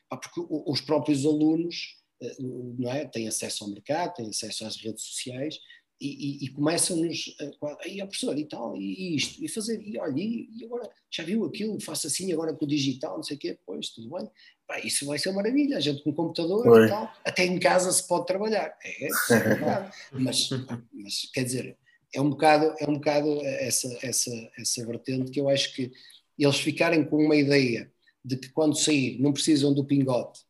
porque os próprios alunos não é? têm acesso ao mercado, têm acesso às redes sociais e, e, e começam-nos a, aí, professor, e tal, e, isto, e fazer, e olha, e, e, agora já viu aquilo, faço assim agora com o digital, não sei o quê, pois, tudo bem. Pá, isso vai ser uma maravilha, a gente com computador Oi. e tal, até em casa se pode trabalhar. É, é verdade. mas, mas quer dizer, é um bocado, é um bocado essa, essa, essa vertente que eu acho que eles ficarem com uma ideia de que quando sair não precisam do pingote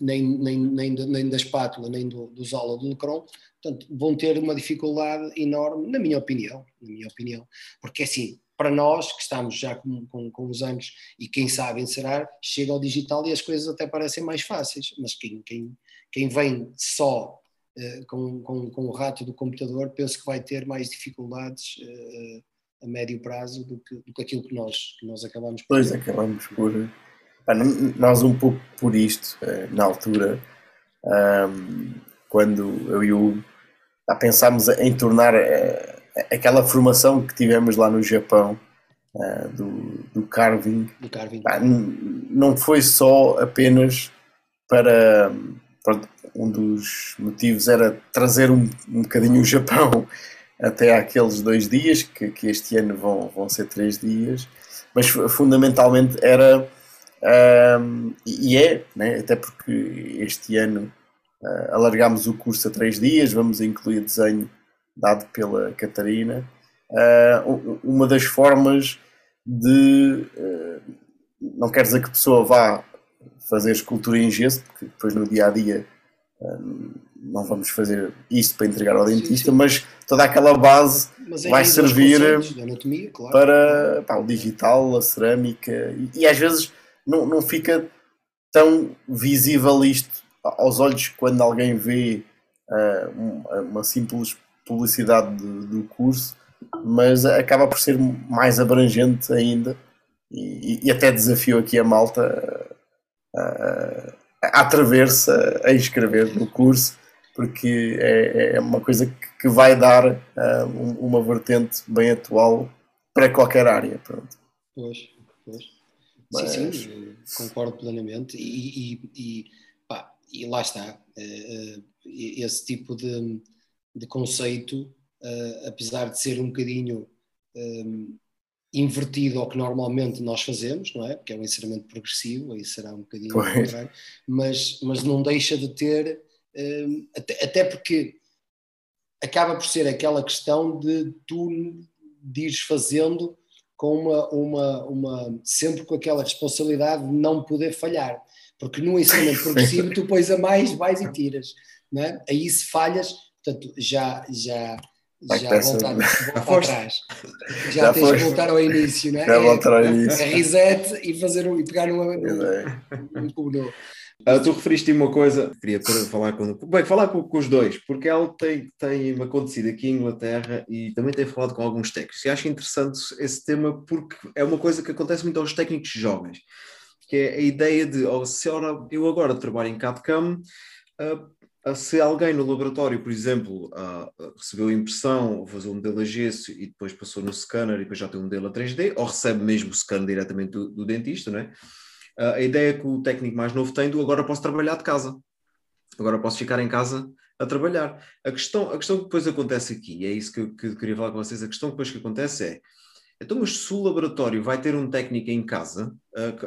nem, nem, nem, nem da espátula, nem do, do Zola, do Lecron, portanto, vão ter uma dificuldade enorme, na minha opinião, na minha opinião, porque assim, para nós que estamos já com, com, com os anos e quem sabe encerar, chega ao digital e as coisas até parecem mais fáceis, mas quem, quem, quem vem só uh, com, com, com o rato do computador, penso que vai ter mais dificuldades uh, a médio prazo do que, do que aquilo que nós, que nós acabamos por Pois, acabamos por nós um pouco por isto, eh, na altura, quando eu e o pensámos em tornar eh, aquela formação que tivemos lá no Japão eh, do, do carving, do carving. não foi só apenas para, para, um dos motivos era trazer um, um bocadinho o Japão até aqueles dois dias que, que este ano vão, vão ser três dias mas fundamentalmente era um, e é, né, até porque este ano uh, alargámos o curso a três dias, vamos incluir desenho dado pela Catarina. Uh, uma das formas de. Uh, não quer dizer que a pessoa vá fazer escultura em gesso, porque depois no dia a dia não vamos fazer isso para entregar ao dentista, sim, sim. mas toda aquela base vai servir anatomia, claro. para pá, o digital, a cerâmica e, e às vezes não, não fica tão visível isto aos olhos quando alguém vê uh, uma simples publicidade do, do, curso, mas acaba por ser mais abrangente ainda e, e até desafio aqui a malta uh, a atrever-se a inscrever no curso porque é, é uma coisa que vai dar uh, uma vertente bem atual para qualquer área. Pronto. Pois, pois. Mas... Sim, sim, concordo plenamente. E, e, e, pá, e lá está. Uh, esse tipo de, de conceito, uh, apesar de ser um bocadinho um, invertido ao que normalmente nós fazemos, não é? Porque é um ensinamento progressivo, aí será um bocadinho contrário, mas, mas não deixa de ter, um, até, até porque acaba por ser aquela questão de tu de ires fazendo com uma, uma, uma, sempre com aquela responsabilidade de não poder falhar. Porque no ensinamento progressivo tu pões a mais, vais e tiras. não é? Aí se falhas, portanto, já, já, já voltar, voltar atrás. Já, já tens que voltar ao início, não é? Já voltar ao é, início. É reset e, fazer um, e pegar um, um, um cubo novo. Uh, tu referiste uma coisa, queria falar com, bem, falar com, com, os dois, porque ela tem, tem acontecido aqui em Inglaterra e também tem falado com alguns técnicos. E acho interessante esse tema porque é uma coisa que acontece muito aos técnicos jovens, que é a ideia de, oh, se eu agora trabalho em CAD-CAM, uh, se alguém no laboratório, por exemplo, uh, recebeu impressão, fazer um modelo a gesso e depois passou no scanner e depois já tem um modelo a 3D, ou recebe mesmo o scanner diretamente do, do dentista, não é? A ideia que o técnico mais novo tem do agora posso trabalhar de casa, agora posso ficar em casa a trabalhar. A questão, a questão que depois acontece aqui, e é isso que eu, que eu queria falar com vocês, a questão que depois que acontece é, então, mas se o laboratório vai ter um técnico em casa,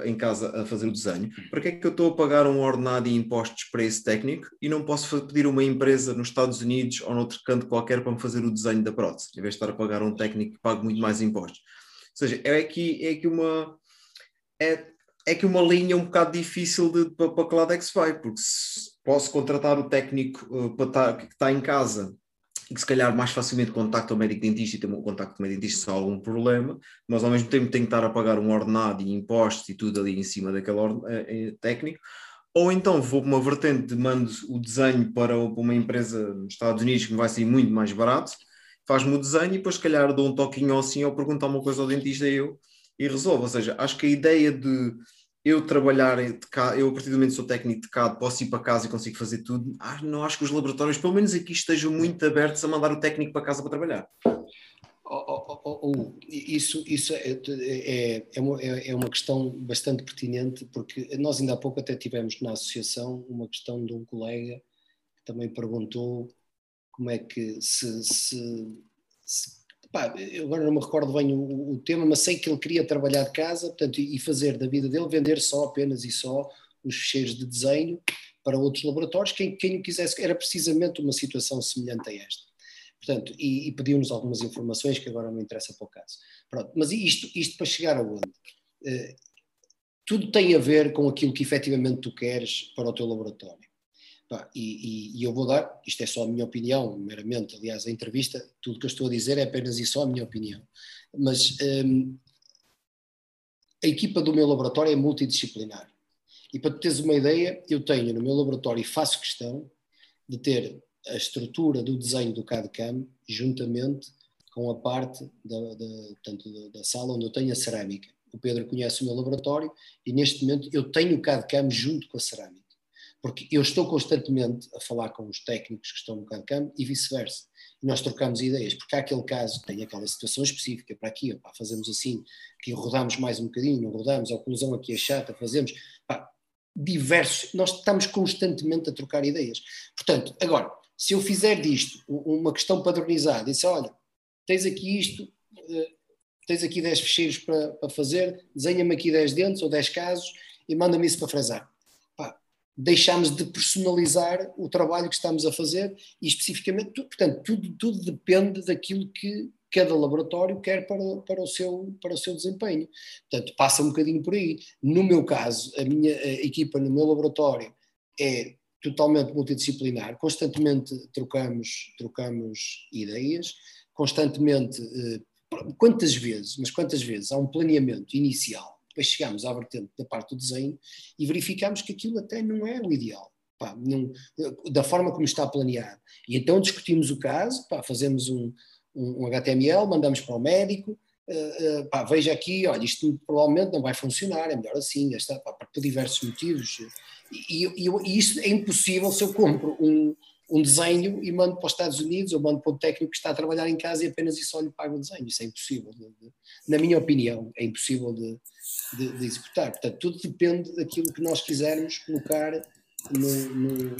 em casa a fazer o desenho, para que é que eu estou a pagar um ordenado e impostos para esse técnico e não posso pedir uma empresa nos Estados Unidos ou noutro canto qualquer para me fazer o desenho da prótese, em vez de estar a pagar um técnico que pague muito mais impostos? Ou seja, é aqui, é aqui uma. É, é que uma linha um bocado difícil de, para, para que lado é que se vai, porque posso contratar o técnico uh, para estar, que está em casa e que se calhar mais facilmente contacta o médico dentista e tem um contacto com o médico dentista se há algum problema, mas ao mesmo tempo tem que estar a pagar um ordenado e impostos e tudo ali em cima daquele uh, técnico, ou então vou para uma vertente de mando o desenho para uma empresa nos Estados Unidos que me vai sair muito mais barato, faz-me o desenho e depois se calhar dou um toquinho assim ou perguntar uma coisa ao dentista e eu e resolvo, ou seja, acho que a ideia de eu trabalhar de CAD, eu a partir do momento que sou técnico de CAD, posso ir para casa e consigo fazer tudo. Ah, não acho que os laboratórios, pelo menos aqui, estejam muito abertos a mandar o técnico para casa para trabalhar. Oh, oh, oh, oh isso isso é, é, é, uma, é, uma questão bastante pertinente, porque nós ainda há pouco até tivemos na associação uma questão de um colega que também perguntou como é que se, se, se pá, agora não me recordo bem o, o, tema, mas sei que ele queria trabalhar de casa portanto, e fazer da vida dele vender só, apenas e só os fecheiros de desenho para outros laboratórios, quem, quem o quisesse, era precisamente uma situação semelhante a esta. Portanto, e, e pediu-nos algumas informações que agora não interessa para o caso. Pronto, mas isto, isto para chegar aonde? Uh, tudo tem a ver com aquilo que efetivamente tu queres para o teu laboratório. Pá, e, e, e, eu vou dar, isto é só a minha opinião, meramente, aliás, a entrevista, tudo que eu estou a dizer é apenas e só a minha opinião. Mas um, a equipa do meu laboratório é multidisciplinar. E para teres uma ideia, eu tenho no meu laboratório e faço questão de ter a estrutura do desenho do CAD-CAM juntamente com a parte da, da, tanto da, sala onde eu tenho a cerâmica. O Pedro conhece o meu laboratório e neste momento eu tenho o CAD-CAM junto com a cerâmica porque eu estou constantemente a falar com os técnicos que estão no CAD-CAM e vice-versa. E nós trocamos ideias, porque há aquele caso, tem aquela situação específica para aqui, fazemos assim, que rodamos mais um bocadinho, não rodamos, a oclusão aqui é chata, fazemos, diversos, nós estamos constantemente a trocar ideias. Portanto, agora, se eu fizer disto uma questão padronizada, e olha, tens aqui isto, eh, tens aqui 10 fecheiros para, para fazer, desenha-me aqui 10 dentes ou 10 casos e manda-me isso para frazar deixamos de personalizar o trabalho que estamos a fazer e especificamente, portanto, tudo, tudo depende daquilo que cada laboratório quer para, para, o seu, para o seu desempenho. Portanto, passa um bocadinho por aí. No meu caso, a minha equipa no meu laboratório é totalmente multidisciplinar, constantemente trocamos, trocamos ideias, constantemente, eh, quantas vezes, mas quantas vezes há um planeamento inicial depois chegámos à vertente da parte do desenho e verificámos que aquilo até não é o ideal. Pá, não, da forma como está planeado. E então discutimos o caso, pá, fazemos um, um, um, HTML, mandamos para o médico, uh, uh, pá, veja aqui, olha, isto provavelmente não vai funcionar, é melhor assim, esta, por diversos motivos. E, e, e, isso é impossível se eu compro um, um desenho e mando para os Estados Unidos ou mando para o técnico que está a trabalhar em casa e apenas isso só lhe paga o desenho. Isso é impossível. De, de, na minha opinião, é impossível de, de, executar. Portanto, tudo depende daquilo que nós quisermos colocar no, no,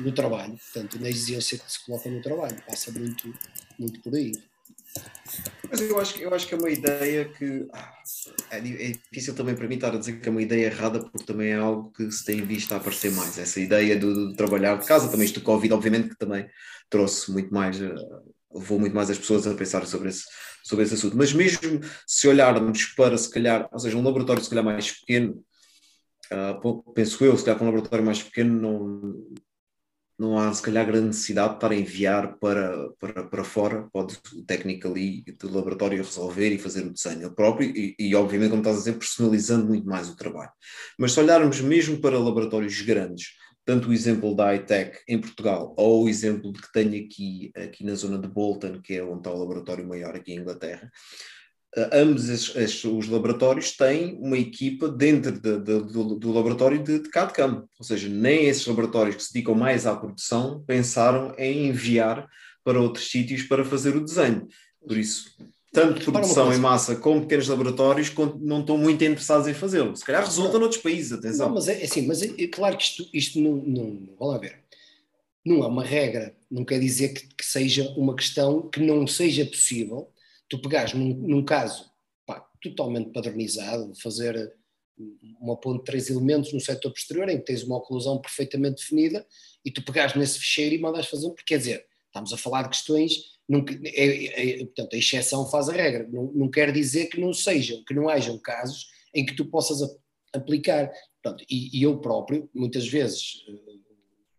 no, trabalho. Portanto, na exigência que se coloca no trabalho. Passa muito, muito por aí. Mas eu acho, eu acho que é uma ideia que ah, é, é, difícil também para mim estar a dizer que é uma ideia errada, porque também é algo que se tem visto a aparecer mais. Essa ideia do, trabalhar de casa, também isto do Covid, obviamente, que também trouxe muito mais, uh, levou muito mais as pessoas a pensar sobre esse, sobre esse assunto. Mas mesmo se olharmos para, se calhar, ou seja, um laboratório se calhar mais pequeno, uh, penso eu, se calhar para um laboratório mais pequeno, não, não há se calhar grande necessidade de estar a enviar para, para, para fora, pode o técnico ali do laboratório resolver e fazer o desenho próprio e, e, obviamente, como estás a dizer, personalizando muito mais o trabalho. Mas se olharmos mesmo para laboratórios grandes, tanto o exemplo da iTech em Portugal ou o exemplo que tenho aqui, aqui na zona de Bolton, que é onde está o laboratório maior aqui em Inglaterra, ambos esses, esses, os laboratórios têm uma equipa dentro de, de, do, do, laboratório de, de CAD-CAM, ou seja, nem esses laboratórios que se dedicam mais à produção pensaram em enviar para outros sítios para fazer o desenho. Por isso, tanto produção em massa como pequenos laboratórios não estão muito interessados em fazê-lo. Se calhar resulta não, noutros países, atenção. Não, mas é, é assim, mas é, é, claro que isto, isto não, não, vamos lá ver, não é uma regra, não quer dizer que, que seja uma questão que não seja possível tu pegares num, num caso pá, totalmente padronizado, fazer uma ponte de três elementos no setor posterior em que tens uma oclusão perfeitamente definida e tu pegares nesse fecheiro e mandas fazer um, porque quer dizer, estamos a falar de questões, não, é, é, portanto a exceção faz a regra, não, não quer dizer que não sejam, que não hajam casos em que tu possas a, aplicar, portanto, e, e, eu próprio, muitas vezes, uh,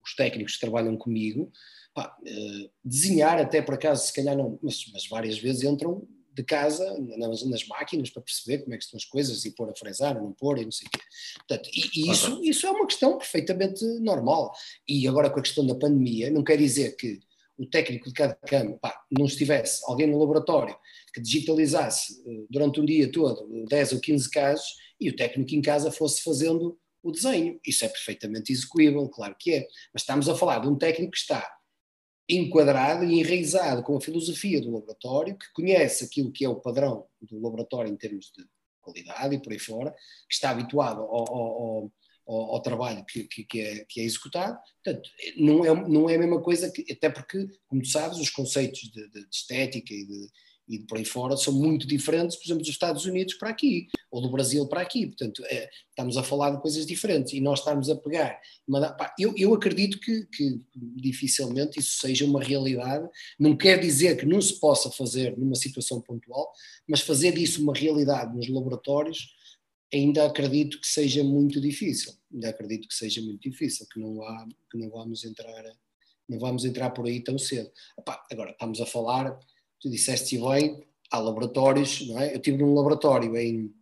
os técnicos que trabalham comigo, pá, uh, desenhar até por acaso, se calhar não, mas, mas várias vezes entram de casa nas, nas, máquinas para perceber como é que estão as coisas e pôr a fresar ou não pôr e não sei o quê. Portanto, e, e isso, isso é uma questão perfeitamente normal. E agora com a questão da pandemia, não quer dizer que o técnico de cada cama pá, não estivesse alguém no laboratório que digitalizasse eh, durante um dia todo 10 ou 15 casos e o técnico em casa fosse fazendo o desenho. Isso é perfeitamente execuível, claro que é. Mas estamos a falar de um técnico que está enquadrado e enraizado com a filosofia do laboratório, que conhece aquilo que é o padrão do laboratório em termos de qualidade e por aí fora, que está habituado ao, ao, ao, ao trabalho que, que, que, é, que, é, executado. Portanto, não é, não é a mesma coisa, que, até porque, como tu sabes, os conceitos de, de, de estética e de, e por aí fora são muito diferentes, por exemplo, dos Estados Unidos para aqui, ou do Brasil para aqui. Portanto, é, estamos a falar de coisas diferentes e nós estamos a pegar. Pá, eu, eu acredito que, que, dificilmente isso seja uma realidade. Não quer dizer que não se possa fazer numa situação pontual, mas fazer disso uma realidade nos laboratórios ainda acredito que seja muito difícil. Ainda acredito que seja muito difícil, que não, há, que não vamos entrar. Não vamos entrar por aí tão cedo. Epá, agora, estamos a falar tu disseste bem, há laboratórios, não é? Eu tive num laboratório em,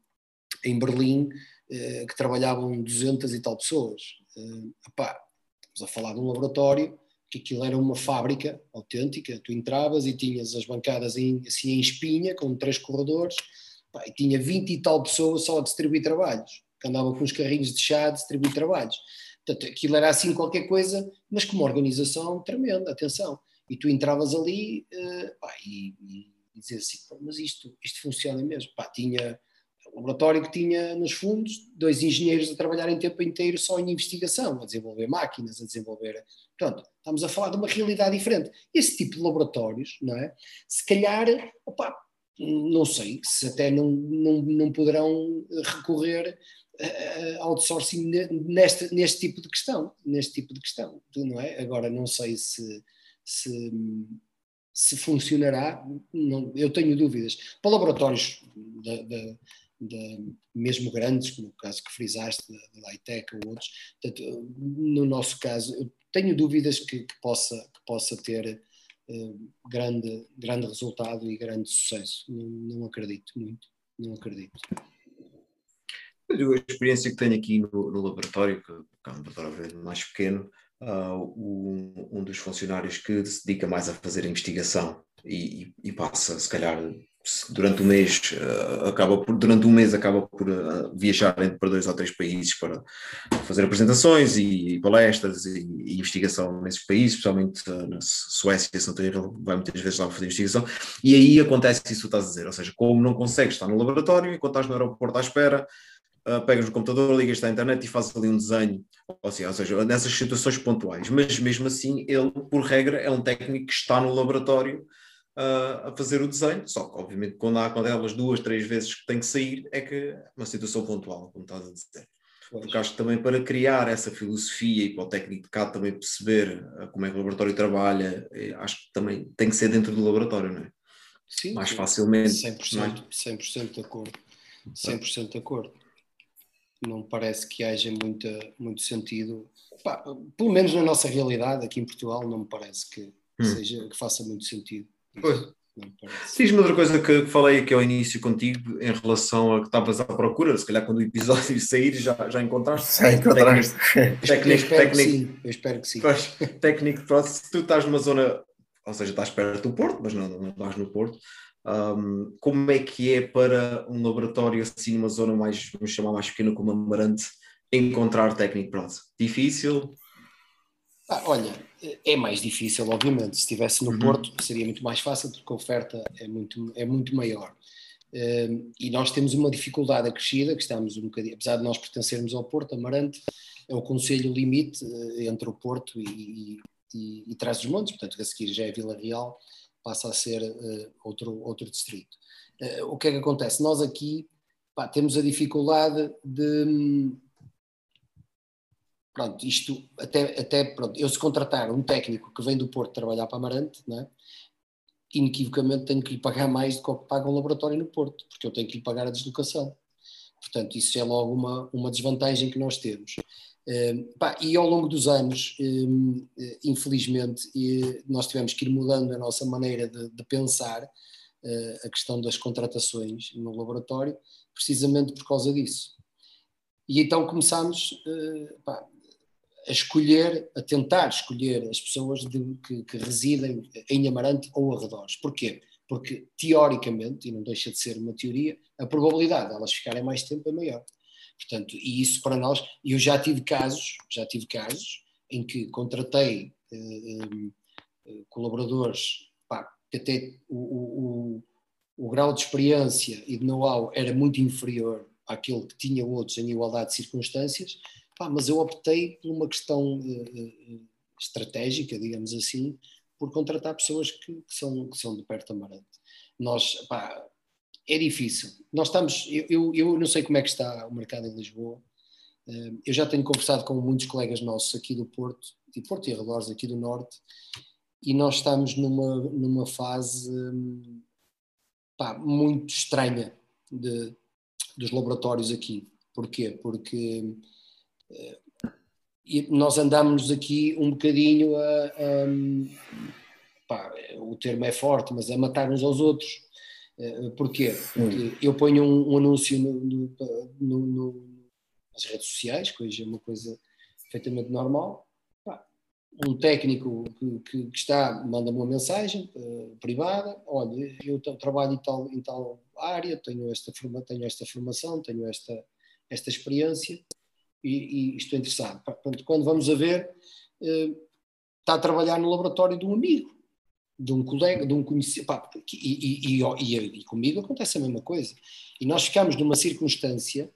em Berlim eh, que trabalhavam 200 e tal pessoas. Eh, epá, estamos a falar de um laboratório que aquilo era uma fábrica autêntica, tu entravas e tinhas as bancadas em, assim em espinha, com três corredores, e tinha 20 e tal pessoas só a distribuir trabalhos, que andavam com os carrinhos de chá a distribuir trabalhos. Portanto, aquilo era assim qualquer coisa, mas com uma organização tremenda, atenção e tu entravas ali uh, pá, e, e, dizias assim, mas isto, isto funciona mesmo. Pá, tinha um laboratório que tinha nos fundos dois engenheiros a trabalhar em tempo inteiro só em investigação, a desenvolver máquinas, a desenvolver. Portanto, estamos a falar de uma realidade diferente. Esse tipo de laboratórios, não é? Se calhar, não sei, se até não, não, não poderão recorrer uh, outsourcing neste, neste tipo de questão, neste tipo de questão, não é? Agora não sei se se, se funcionará, não, eu tenho dúvidas. Para laboratórios de, de, de, mesmo grandes, como o caso que frisaste, da ITEC ou outros, portanto, no nosso caso, tenho dúvidas que, que possa, que possa ter uh, grande, grande resultado e grande sucesso. Não, não acredito muito, não acredito. A experiência que tenho aqui no, no laboratório, que é um laboratório mais pequeno, uh, um, um, dos funcionários que se dedica mais a fazer investigação e, e, passa, se calhar, durante o mês, uh, acaba por, durante um mês acaba por uh, viajar para dois ou três países para fazer apresentações e, e palestras e, e, investigação nesses países, especialmente uh, na Suécia, se não tenho vai muitas vezes lá fazer investigação, e aí acontece isso que estás a dizer, ou seja, como não consegues estar no laboratório, enquanto estás no aeroporto à espera, uh, pegas no computador, ligas à internet e fazes ali um desenho, ou, seja, ou seja, nessas situações pontuais. Mas mesmo assim, ele, por regra, é um técnico que está no laboratório uh, a fazer o desenho, só que, obviamente, quando há quando elas duas, três vezes que tem que sair, é que é uma situação pontual, como estás a dizer. Porque acho que também para criar essa filosofia e para o técnico de cá também perceber uh, como é que o laboratório trabalha, eh, acho que também tem que ser dentro do laboratório, não é? Sim, mais facilmente. 100%, 100% de acordo. 100% de acordo. Não parece que haja muita, muito sentido, pá, pelo menos na nossa realidade aqui em Portugal, não me parece que, hum. seja, que faça muito sentido. Pois. Diz-me outra coisa que falei aqui ao início contigo em relação a que estavas à procura, se calhar quando o episódio sair já, já encontraste. Já encontraste. Técnico, técnico, técnico, eu espero que sim. técnico, se tu estás numa zona, ou seja, estás perto do Porto, mas não, não estás no Porto, um, como é que é para um laboratório assim numa zona mais, vamos chamar mais pequena como Amarante, encontrar técnico pronto? Difícil? Ah, olha, é mais difícil, obviamente. Se estivesse no uhum. Porto, seria muito mais fácil, porque a oferta é muito, é muito maior. Um, e nós temos uma dificuldade acrescida, que estamos um bocadinho, apesar de nós pertencermos ao Porto, Amarante é o conselho limite uh, entre o Porto e, e, e Trás-os-Montes, portanto, a seguir já é Vila Real, passa a ser uh, outro, outro distrito. Uh, o que é que acontece? Nós aqui pá, temos a dificuldade de pronto, isto até, até pronto, eu se contratar um técnico que vem do Porto trabalhar para Amarante, não é? inequivocamente tenho que lhe pagar mais do que o que paga um laboratório no Porto, porque eu tenho que lhe pagar a deslocação. Portanto, isso é logo uma, uma desvantagem que nós temos. E ao longo dos anos, infelizmente, nós tivemos que ir mudando a nossa maneira de, de pensar eh, a questão das contratações no laboratório, precisamente por causa disso. E então começámos, eh, pá, a escolher, a tentar escolher as pessoas de, que, que, residem em Amarante ou arredores. Porquê? Porque, teoricamente, e não deixa de ser uma teoria, a probabilidade de elas ficarem mais tempo é maior. Portanto, e isso para nós, eu já tive casos, já tive casos em que contratei eh, eh, eh colaboradores pá, que até o, o, o, o grau de experiência e de know-how era muito inferior àquele que tinha outros em igualdade de circunstâncias, Pá, mas eu optei por uma questão estratégica, digamos assim, por contratar pessoas que, que, são, que são de perto Amarante. Nós, pá, é difícil. Nós estamos, eu, eu, não sei como é que está o mercado em Lisboa, uh, eu já tenho conversado com muitos colegas nossos aqui do Porto, de Porto e arredores aqui do Norte, e nós estamos numa, numa fase um, pá, muito estranha de, dos laboratórios aqui. Porquê? Porque e nós andamos aqui um bocadinho a, a pá, o termo é forte, mas a matar uns aos outros. Eh, porquê? Porque eu ponho um, um anúncio no, no, no, nas redes sociais, que hoje é uma coisa perfeitamente normal. Um técnico que, que, que está manda-me uma mensagem uh, privada: olha, eu trabalho em tal, em tal área, tenho esta, forma, tenho esta formação, tenho esta, esta experiência e, e estou interessado. Portanto, quando vamos a ver, eh, está a trabalhar no laboratório de um amigo, de um colega, de um conhecido. E, e, e, e, comigo acontece a mesma coisa. E nós ficamos numa circunstância.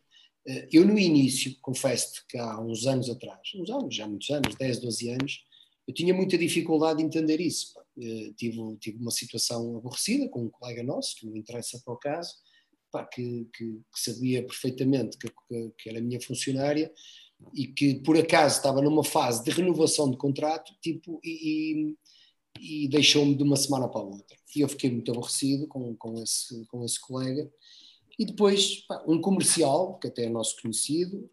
Eh, eu, no início, confesso que há uns anos atrás, uns anos, já muitos anos, 10, 12 anos, eu tinha muita dificuldade em entender isso. Eh, tive, tive uma situação aborrecida com um colega nosso, que não interessa para o caso, pá, que, que, que, sabia perfeitamente que, que, era minha funcionária e que por acaso estava numa fase de renovação de contrato tipo, e, e deixou-me de uma semana para a outra. E eu fiquei muito aborrecido com, com, esse, com esse colega. E depois, pá, um comercial, que até é nosso conhecido,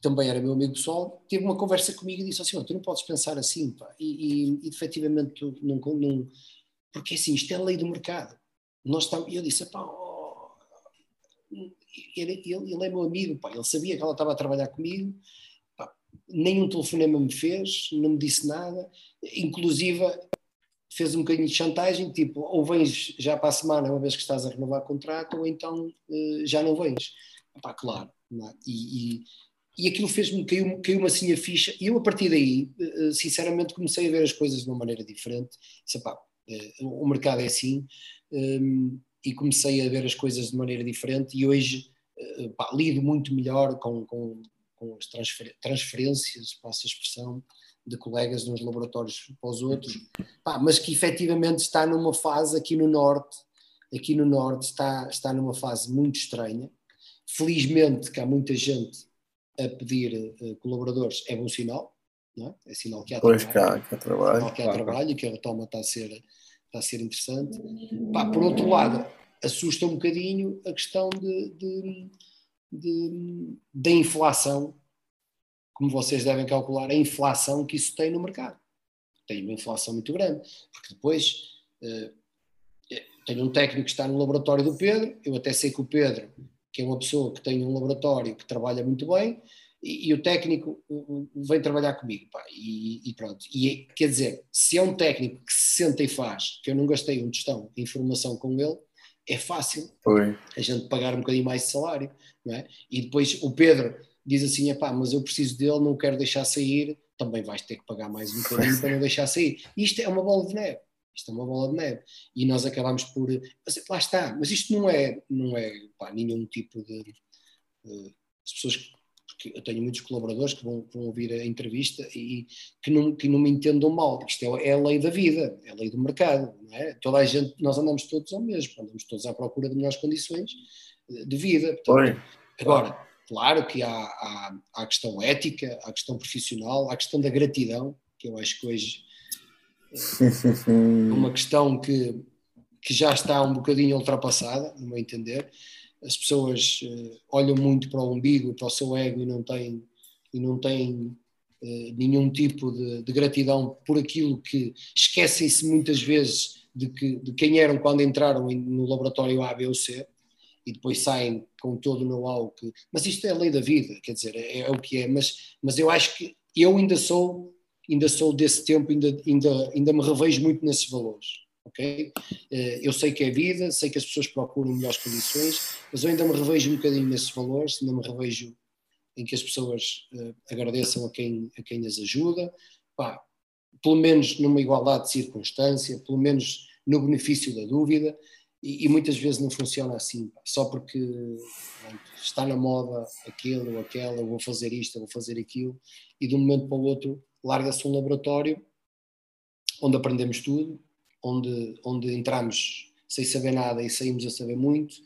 também era meu amigo pessoal, teve uma conversa comigo e disse assim: oh, Tu não podes pensar assim, pá. E, e, e efetivamente, não, não, porque assim, isto é a lei do mercado. Nós estamos, eu disse: pá, ele, ele, ele é meu amigo, pá, ele sabia que ela estava a trabalhar comigo, nenhum telefonema me fez, não me disse nada, inclusive fez um bocadinho de chantagem, tipo, ou vens já para a semana, uma vez que estás a renovar contrato, ou então uh, já não vens. Pá, claro, é? e, e, e aquilo fez-me, caiu-me caiu assim a ficha, e eu a partir daí, uh, sinceramente, comecei a ver as coisas de uma maneira diferente, disse, pá, uh, o mercado é assim, um, e comecei a ver as coisas de maneira diferente e hoje pá, lido muito melhor com, com, com as transfer, transferências, passo a expressão, de colegas de uns laboratórios para os outros, pá, mas que efetivamente está numa fase aqui no Norte, aqui no Norte está, está numa fase muito estranha. Felizmente que há muita gente a pedir uh, colaboradores, é bom sinal, não é? é sinal que há pois trabalho, cá, que há trabalho, sinal que há trabalho e que a retoma está a ser está a ser interessante. Pá, por outro lado, assusta um bocadinho a questão de, de, de, da inflação, como vocês devem calcular, a inflação que isso tem no mercado. Tem uma inflação muito grande, porque depois uh, tenho um técnico que está no laboratório do Pedro, eu até sei que o Pedro, que é uma pessoa que tem um laboratório que trabalha muito bem, e, e o técnico vem trabalhar comigo, pá, e, e, pronto. E quer dizer, se é um técnico que se senta e faz, que eu não gastei um tostão de informação com ele, é fácil Oi. a gente pagar um bocadinho mais de salário, não é? E depois o Pedro diz assim, pá, mas eu preciso dele, não quero deixar sair, também vais ter que pagar mais um bocadinho para não deixar sair. Isto é uma bola de neve. Isto é uma bola de neve. E nós acabamos por. Mas, lá está, mas isto não é, não é pá, nenhum tipo de. As pessoas porque eu tenho muitos colaboradores que vão, vão, ouvir a entrevista e que não, que não me entendam mal. Isto é, é, a lei da vida, é a lei do mercado. Não é? Toda a gente, nós andamos todos ao mesmo, andamos todos à procura de melhores condições de vida. Portanto, agora, claro que há, há, há a questão ética, há a questão profissional, há a questão da gratidão, que eu acho que hoje é uma questão que, que já está um bocadinho ultrapassada, no meu entender. As pessoas uh, olham muito para o umbigo, para o seu ego e não têm, e não têm uh, nenhum tipo de, de, gratidão por aquilo que esquecem-se muitas vezes de, que, de quem eram quando entraram no laboratório A, B ou C e depois saem com todo o know-how que... Mas isto é a lei da vida, quer dizer, é, é, o que é, mas, mas eu acho que eu ainda sou ainda sou desse tempo, ainda, ainda, ainda me revejo muito nesses valores ok? Eh, eu sei que é vida, sei que as pessoas procuram melhores condições, mas eu ainda me revejo um bocadinho nesses valores, ainda me revejo em que as pessoas uh, agradeçam a quem, a quem as ajuda, pá, pelo menos numa igualdade de circunstância, pelo menos no benefício da dúvida, e, e muitas vezes não funciona assim, só porque pronto, está na moda aquele ou aquela, vou fazer isto, vou fazer aquilo, e de um momento para o outro larga-se um laboratório onde aprendemos tudo, onde, onde entramos sem saber nada e saímos a saber muito,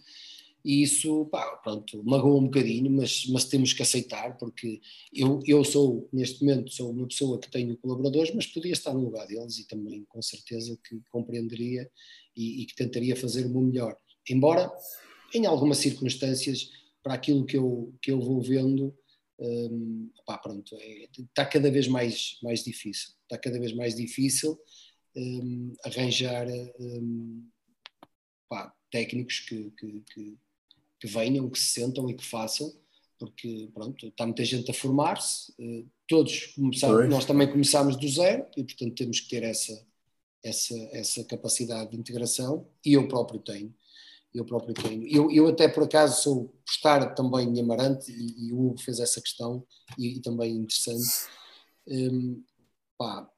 e isso, pá, pronto, magoa um bocadinho, mas, mas temos que aceitar, porque eu, eu sou, neste momento, sou uma pessoa que tenho colaboradores, mas podia estar no lugar deles e também, com certeza, que compreenderia e, e que tentaria fazer o meu melhor. Embora, em algumas circunstâncias, para aquilo que eu, que eu vou vendo, pá, pronto, é, está cada vez mais, mais difícil. Está cada vez mais difícil um, arranjar um, técnicos que, que, que, que, venham, que se sentam e que façam, porque pronto, está muita gente a formar-se, uh, todos começamos, nós também começámos do zero e portanto temos que ter essa, essa, essa capacidade de integração e eu próprio tenho. Eu próprio tenho. Eu, eu até por acaso sou estar também em Amarante e, e o Hugo fez essa questão e, e também interessante. Um, pá,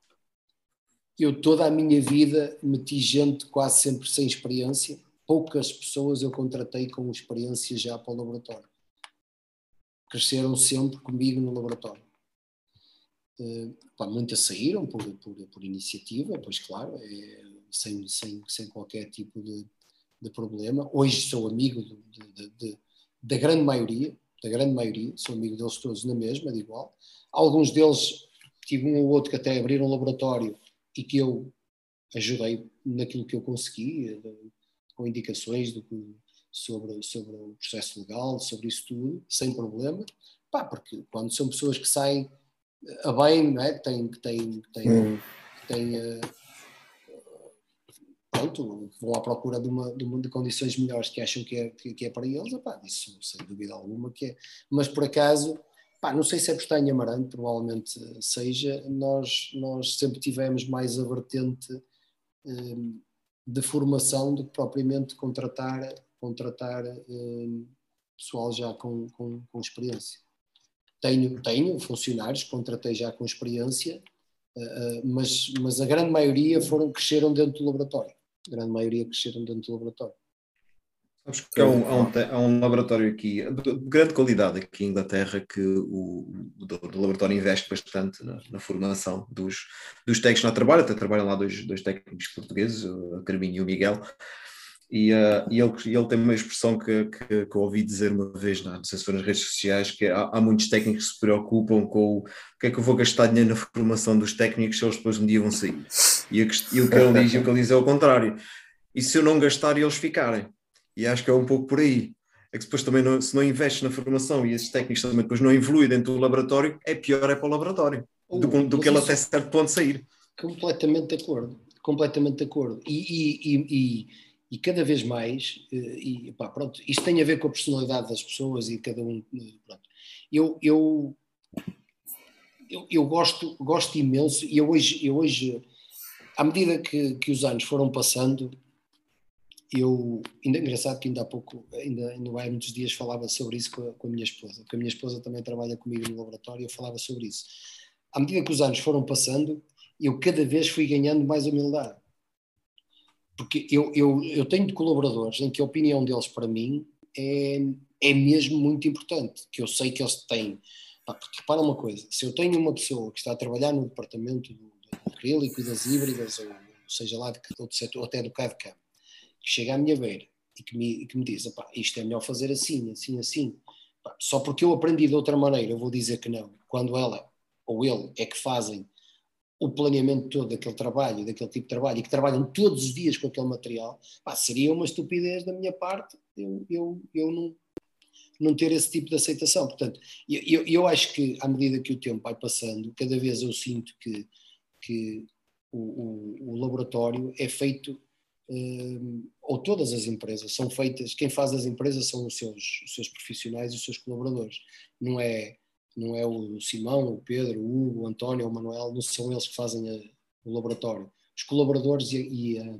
eu toda a minha vida meti gente quase sempre sem experiência. Poucas pessoas eu contratei com experiência já para o laboratório. Cresceram sempre comigo no laboratório. Uh, pá, muitas saíram por, por, por, iniciativa, pois claro, é, sem, sem, sem qualquer tipo de, de problema. Hoje sou amigo de, de, da grande maioria, da grande maioria, sou amigo deles todos na mesma, de igual. Alguns deles, tive um ou outro que até abriram um laboratório e que eu ajudei naquilo que eu consegui, eh, com indicações do que, sobre, sobre o processo legal, sobre isso tudo, sem problema. Pá, porque quando são pessoas que saem a bem, não é? que têm, que têm, que hum. que têm uh, pronto, vão à procura de, uma, de, uma, de, condições melhores que acham que é, que, que é para eles, epá, isso sem dúvida alguma que é. Mas por acaso não sei se é por estar em Amarante, provavelmente seja, nós, nós sempre tivemos mais a vertente um, de formação do que propriamente contratar, contratar um, pessoal já com, com, com, experiência. Tenho, tenho funcionários contratei já com experiência, uh, mas, mas a grande maioria foram, cresceram dentro do laboratório. A grande maioria cresceram dentro do laboratório. Sabes que há um, há, um, há um, laboratório aqui de grande qualidade aqui em Inglaterra que o, o, o laboratório investe bastante na, na, formação dos, dos técnicos na trabalho, até trabalham lá dois, dois técnicos portugueses, o Carminho e o Miguel, e, uh, e ele, ele, tem uma expressão que, que, que, eu ouvi dizer uma vez, não, não sei se foi nas redes sociais, que há, há, muitos técnicos que se preocupam com o, que é que eu vou gastar dinheiro na formação dos técnicos se eles depois um dia vão sair. E, a, e o que ele diz, o que ele diz é o contrário. E se eu não gastar e eles ficarem? E acho que é um pouco por aí. é que depois também não, se não investes na formação e esses técnicos também depois não evoluem dentro do laboratório, é pior é para o laboratório do, uh, do que ele até certo ponto sair. Completamente de acordo, completamente de acordo. E, e, e, e cada vez mais, eh, e, pá, pronto, isto tem a ver com a personalidade das pessoas e cada um. Eh, pronto. Eu, eu, eu, eu gosto, gosto imenso, e eu hoje, eu hoje à medida que, que os anos foram passando, eu, ainda é engraçado que ainda há pouco, ainda, ainda há muitos dias falava sobre isso com a, com a, minha esposa, porque a minha esposa também trabalha comigo no laboratório, eu falava sobre isso. À medida que os anos foram passando, eu cada vez fui ganhando mais humildade. Porque eu, eu, eu tenho colaboradores em que a opinião deles para mim é, é mesmo muito importante, que eu sei que eles têm. porque repara uma coisa, se eu tenho uma pessoa que está a trabalhar no departamento do, do acrílico e das híbridas, ou seja lá de outro setor, ou até do CAD-CAM, que chega à minha beira e que me, que me diz, isto é melhor fazer assim, assim, assim, só porque eu aprendi de outra maneira, eu vou dizer que não. Quando ela ou ele é que fazem o planeamento todo daquele trabalho, daquele tipo de trabalho, e que trabalham todos os dias com aquele material, pá, seria uma estupidez da minha parte eu, eu, eu não, não ter esse tipo de aceitação. Portanto, eu, eu acho que à medida que o tempo vai passando, cada vez eu sinto que, que o, o, o laboratório é feito Hum, ou todas as empresas são feitas, quem faz as empresas são os seus, os seus profissionais e os seus colaboradores, não é, não é o Simão, o Pedro, o Hugo, o António, o Manuel, não são eles que fazem a, o laboratório. Os colaboradores e a, e, a,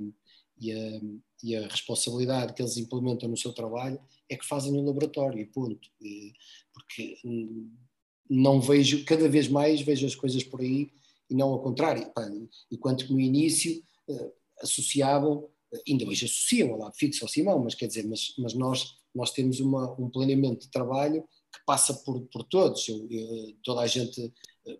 e, a, e a, responsabilidade que eles implementam no seu trabalho é que fazem o laboratório, ponto. Porque hum, não vejo, cada vez mais vejo as coisas por aí e não ao contrário. Enquanto que no início eh, associavam ainda hoje associam ao lado fixo ao Simão, mas quer dizer, mas, mas nós, nós temos uma, um planeamento de trabalho que passa por, por todos, eu, eu, toda a gente, eh,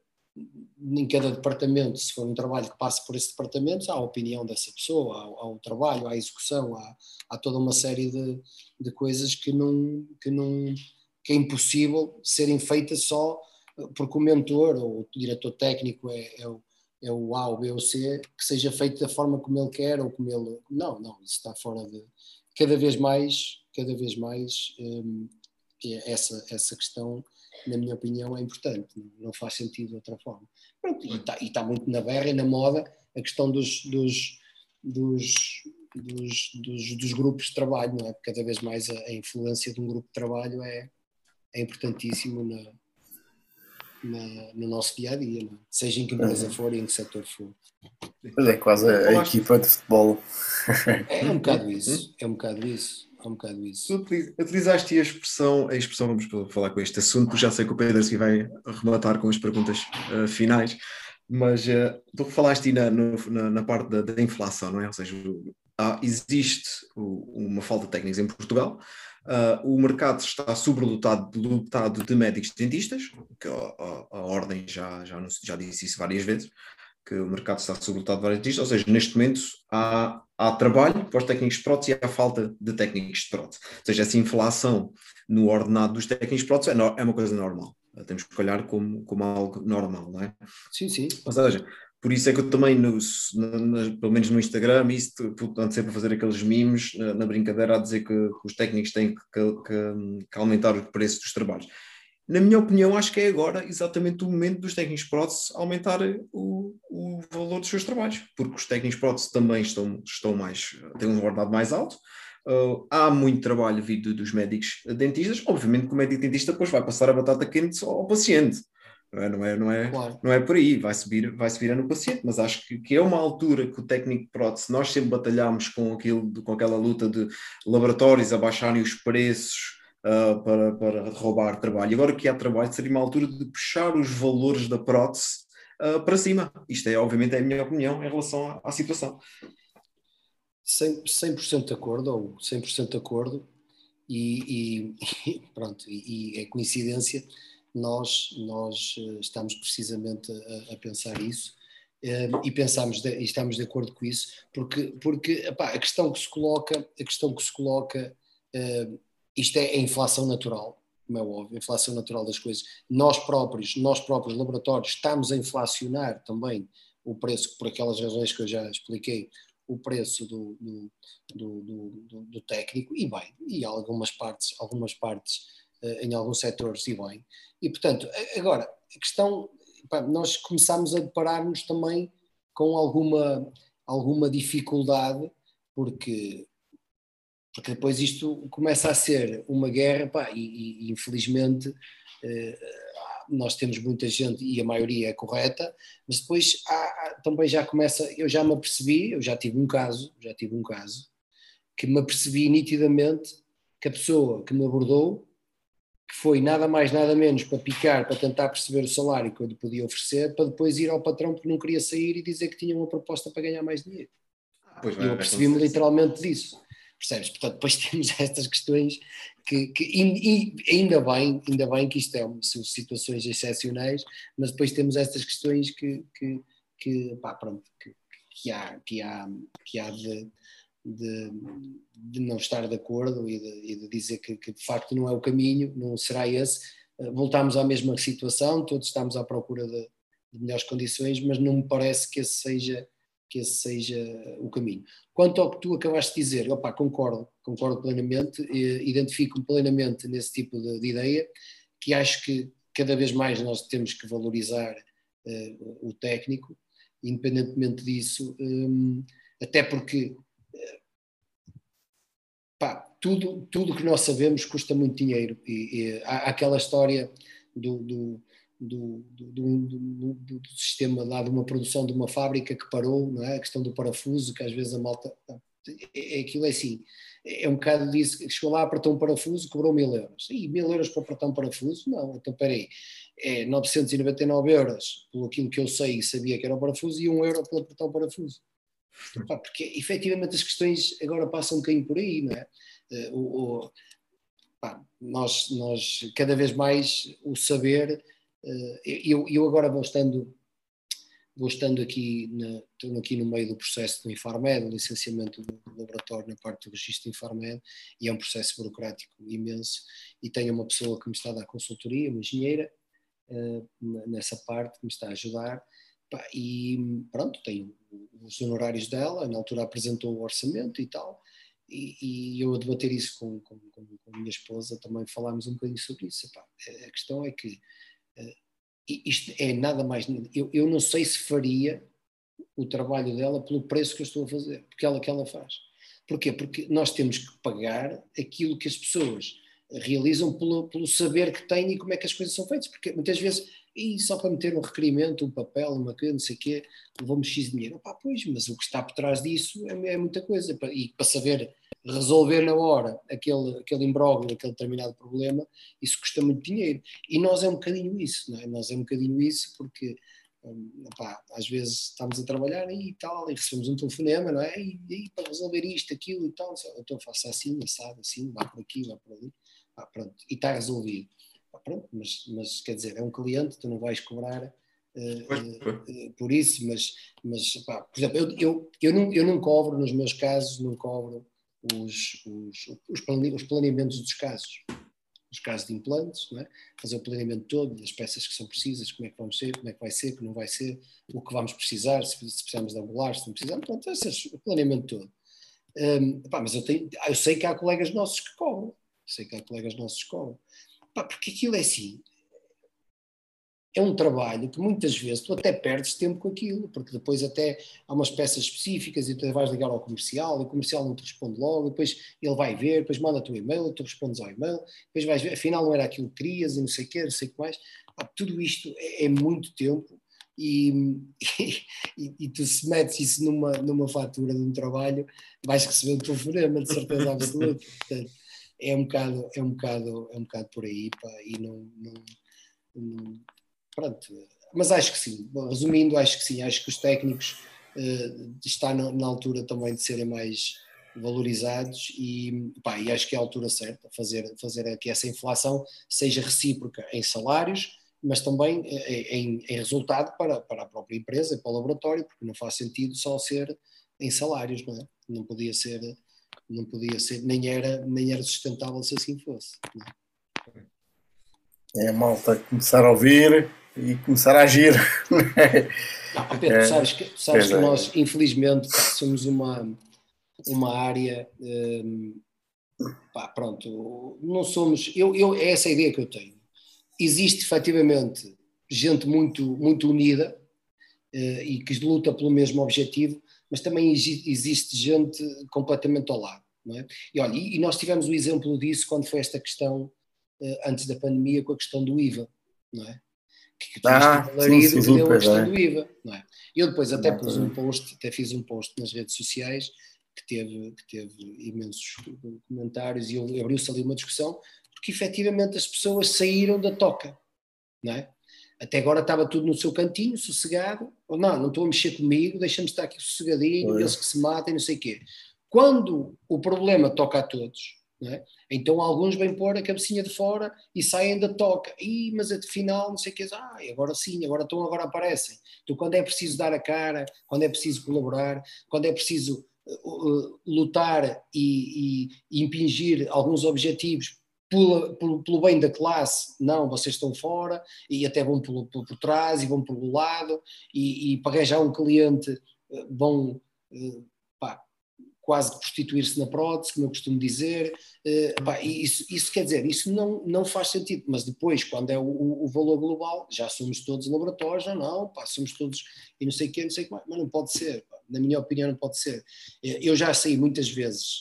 em cada departamento, se for um trabalho que passe por esse departamento, há a opinião dessa pessoa, há, há o trabalho, há a execução, há, há toda uma série de, de coisas que não, que não que é impossível serem feitas só porque o mentor ou o diretor técnico é, é o é o A, o B ou C, que seja feito da forma como ele quer ou como ele. Não, não, isso está fora de. Cada vez mais, cada vez mais, hum, essa, essa questão, na minha opinião, é importante. Não faz sentido de outra forma. Pronto, e, está, está muito na berra e na moda a questão dos, dos, dos, dos, dos, dos grupos de trabalho, não é? Cada vez mais a, a influência de um grupo de trabalho é, é importantíssimo na na, no nosso dia a dia, é? seja em que empresa for e em que setor for. Mas é quase a, a equipa de futebol. É, é um bocado isso, é um bocado isso. É um bocado isso. Utilizaste a expressão, a expressão, vamos falar com este assunto, porque já sei que o Pedro se vai rematar com as perguntas uh, finais, mas uh, tu falaste na, na, na, parte da, da, inflação, não é? Ou seja, há, existe uma falta de técnicos em Portugal, Uh, o mercado está sobredotado dotado de médicos dentistas, que a, a, a Ordem já, já, já disse isso várias vezes, que o mercado está sobredotado de vários dentistas, ou seja, neste momento há, há trabalho para os técnicos de prótese e há falta de técnicos de prótese. Ou seja, essa inflação no ordenado dos técnicos de prótese é, no, é uma coisa normal. Temos que olhar como, como algo normal, não é? Sim, sim. Ou seja, por isso é que eu também, no, no, pelo menos no Instagram, isso, ando sempre a fazer aqueles memes na, na brincadeira a dizer que, que, os técnicos têm que, que, que, aumentar o preço dos trabalhos. Na minha opinião, acho que é agora exatamente o momento dos técnicos prótese aumentar o, o valor dos seus trabalhos, porque os técnicos prótese também estão, estão mais, têm um ordenado mais alto, Uh, há muito trabalho vindo dos médicos dentistas. Obviamente que o médico dentista depois vai passar a batata quente ao paciente não é, não é, não é, claro. não é por aí, vai subir, vai subir no paciente, mas acho que, que é uma altura que o técnico de prótese, nós sempre batalhámos com, aquilo, com aquela luta de laboratórios abaixarem os preços uh, para, para roubar trabalho. Agora que há trabalho, seria uma altura de puxar os valores da prótese uh, para cima. Isto é, obviamente, é a minha opinião em relação à, à situação. 100%, 100% de acordo, ou 100% de acordo, e, e pronto, e, e é coincidência nós, nós eh, estamos precisamente a, a pensar isso eh, e pensamos de, e estamos de acordo com isso porque porque epá, a questão que se coloca a questão que se coloca uh, isto é a inflação natural como é óbvio, a inflação natural das coisas nós próprios nós próprios laboratórios estamos a inflacionar também o preço por aquelas razões que eu já expliquei o, preço do, do, do, do, técnico e bem, e algumas partes, algumas partes eh, em alguns setores e bem. E portanto, agora, a questão, nós começamos a deparar-nos também com alguma, alguma dificuldade, porque, porque depois isto começa a ser uma guerra, pá, e, e infelizmente eh, nós temos muita gente e a maioria é correta, mas depois há, também já começa, eu já me apercebi, eu já tive um caso, já tive um caso, que me apercebi nitidamente que a pessoa que me abordou, que foi nada mais nada menos para picar, para tentar perceber o salário que eu lhe podia oferecer, para depois ir ao patrão porque não queria sair e dizer que tinha uma proposta para ganhar mais dinheiro. Pois e eu percebi-me literalmente disso. Percebes? Portanto, depois temos estas questões que, que ainda bem, ainda bem que isto é são situações excepcionais, mas depois temos estas questões que, que, que pá, pronto, que, que, há, que há, que há de, de, de não estar de acordo e de, e de dizer que, que, de facto não é o caminho, não será esse. Eh, voltamos à mesma situação, todos estamos à procura de, de melhores condições, mas não me parece que esse seja que esse seja o caminho. Quanto ao que tu acabaste de dizer, opa, concordo, concordo plenamente, identifico-me plenamente nesse tipo de, de, ideia, que acho que cada vez mais nós temos que valorizar uh, o técnico, independentemente disso, um, até porque uh, pá, tudo, tudo que nós sabemos custa muito dinheiro, e, e há, há aquela história do, do do, do, do, do, sistema lá de uma produção de uma fábrica que parou, não é? a questão do parafuso, que às vezes a malta. É, é aquilo é assim, é um bocado disso, chegou lá, apertou um parafuso, cobrou mil euros. E mil euros para apertar um parafuso? Não, então peraí, é 999 euros pelo aquilo que eu sei e sabia que era o parafuso e um euro para apertar o parafuso. porque efetivamente as questões agora passam um bocadinho por aí, não é? Eh, o, o, pá, nós, nós, cada vez mais, o saber eu, eu agora vou estando, vou estando aqui, na, estou aqui no meio do processo do Infarmed, do licenciamento do laboratório na parte do registro Infarmed, e é um processo burocrático imenso, e tenho uma pessoa que me está a dar consultoria, uma engenheira, eh, nessa parte, que me está a ajudar, e pronto, tenho os honorários dela, na altura apresentou o orçamento e tal, e, e, eu a debater isso com, com, com, a minha esposa também falámos um bocadinho sobre isso. Epá, a questão é que isto é nada mais. Eu, eu não sei se faria o trabalho dela pelo preço que eu estou a fazer, porque ela que ela faz. Porquê? Porque nós temos que pagar aquilo que as pessoas realizam pelo, pelo saber que têm e como é que as coisas são feitas, porque muitas vezes, e só para meter um requerimento, um papel, uma coisa, não sei o quê, levamos X dinheiro. Pois, mas o que está por trás disso é, é muita coisa, e para saber resolver na hora aquele, aquele imbróglio, aquele determinado problema, isso custa muito dinheiro. E nós é um bocadinho isso, não é? Nós é um bocadinho isso porque hum, às vezes estamos a trabalhar e tal, e recebemos um telefonema, não é? E, e para resolver isto, aquilo e tal, então faço assim, assado, assim, vá por aqui, vá por ali, ah, pronto, e está resolvido. Ah, pronto, mas, mas quer dizer, é um cliente, tu não vais cobrar Uh, uh, por isso, mas, mas pá, por exemplo, eu, eu, eu, não, eu não cobro, nos meus casos, não cobro os, os, os planeamentos dos casos. Os casos de implantes, é? fazer o planeamento todo das peças que são precisas, como é que vamos ser, como é que vai ser, como não vai ser, o que vamos precisar, se, se precisamos de angular, se não precisamos, pronto, esse é o planeamento todo. Um, pá, mas eu, tenho, eu sei que há colegas nossos que cobram, sei que há colegas nossos que cobram, pá, porque aquilo é assim, é um trabalho que muitas vezes tu até perdes tempo com aquilo, porque depois até há umas peças específicas e tu vais ligar ao comercial e o comercial não te responde logo, depois ele vai ver, depois manda-te um e-mail, tu respondes ao e-mail, depois vais ver, afinal não era aquilo que querias e não sei o quê, não sei o que mais. Ah, tudo isto é, é muito tempo e, e, e, tu se metes isso numa, numa fatura de um trabalho, vais receber um telefonema de certeza absoluta. Portanto, é um bocado, é um bocado, é um bocado por aí, pá, e não, não, não pronto, mas acho que sim. Resumindo, acho que sim. Acho que os técnicos uh, na, na, altura também de serem mais valorizados e, pá, e acho que é a altura certa fazer fazer que essa inflação seja recíproca em salários, mas também eh, em, em resultado para, para a própria empresa, para o laboratório, porque não faz sentido só ser em salários, não é? Não podia ser, não podia ser, nem era, nem era sustentável se assim fosse. É, é malta começar a ouvir e começar a agir. Não, Pedro, é, sabes que, sabes que é. nós, infelizmente, pá, somos uma, uma área. Hum, pá, pronto, não somos. Eu, eu, é essa a ideia que eu tenho. Existe efetivamente gente muito, muito unida uh, e que luta pelo mesmo objetivo, mas também existe gente completamente ao lado. Não é? E olha, e nós tivemos o exemplo disso quando foi esta questão, uh, antes da pandemia, com a questão do IVA, não é? Que, que ah, sim, sim, sim, a questão é. do IVA, não é? Eu depois até pus um post, até fiz um post nas redes sociais que teve, que teve imensos comentários e abriu-se ali uma discussão, porque efetivamente as pessoas saíram da toca, não é? Até agora estava tudo no seu cantinho, sossegado. Ou não, não estou a mexer comigo, deixa-me estar aqui sossegadinho, eles que se matem, não sei o quê. Quando o problema toca a todos, é? então alguns vêm pôr a cabecinha de fora e saem da toca. Ih, mas afinal, não sei o quê. Ah, agora sim, agora estão, agora aparecem. Então, quando é preciso dar a cara, quando é preciso colaborar, quando é preciso uh, uh, lutar e, e, e impingir alguns objetivos pelo, pelo, bem da classe, não, vocês estão fora e até vão por, por, por trás e vão pelo lado e, e para arranjar um cliente eh, vão eh, pá, quase prostituir-se na prótese, como eu costumo dizer, eh, pá, isso, isso, quer dizer, isso não, não faz sentido, mas depois, quando é o, o valor global, já somos todos laboratórios, não, não, pá, somos todos e não sei o quê, não sei o que mais, mas não pode ser, na minha opinião não pode ser. Eu já saí muitas vezes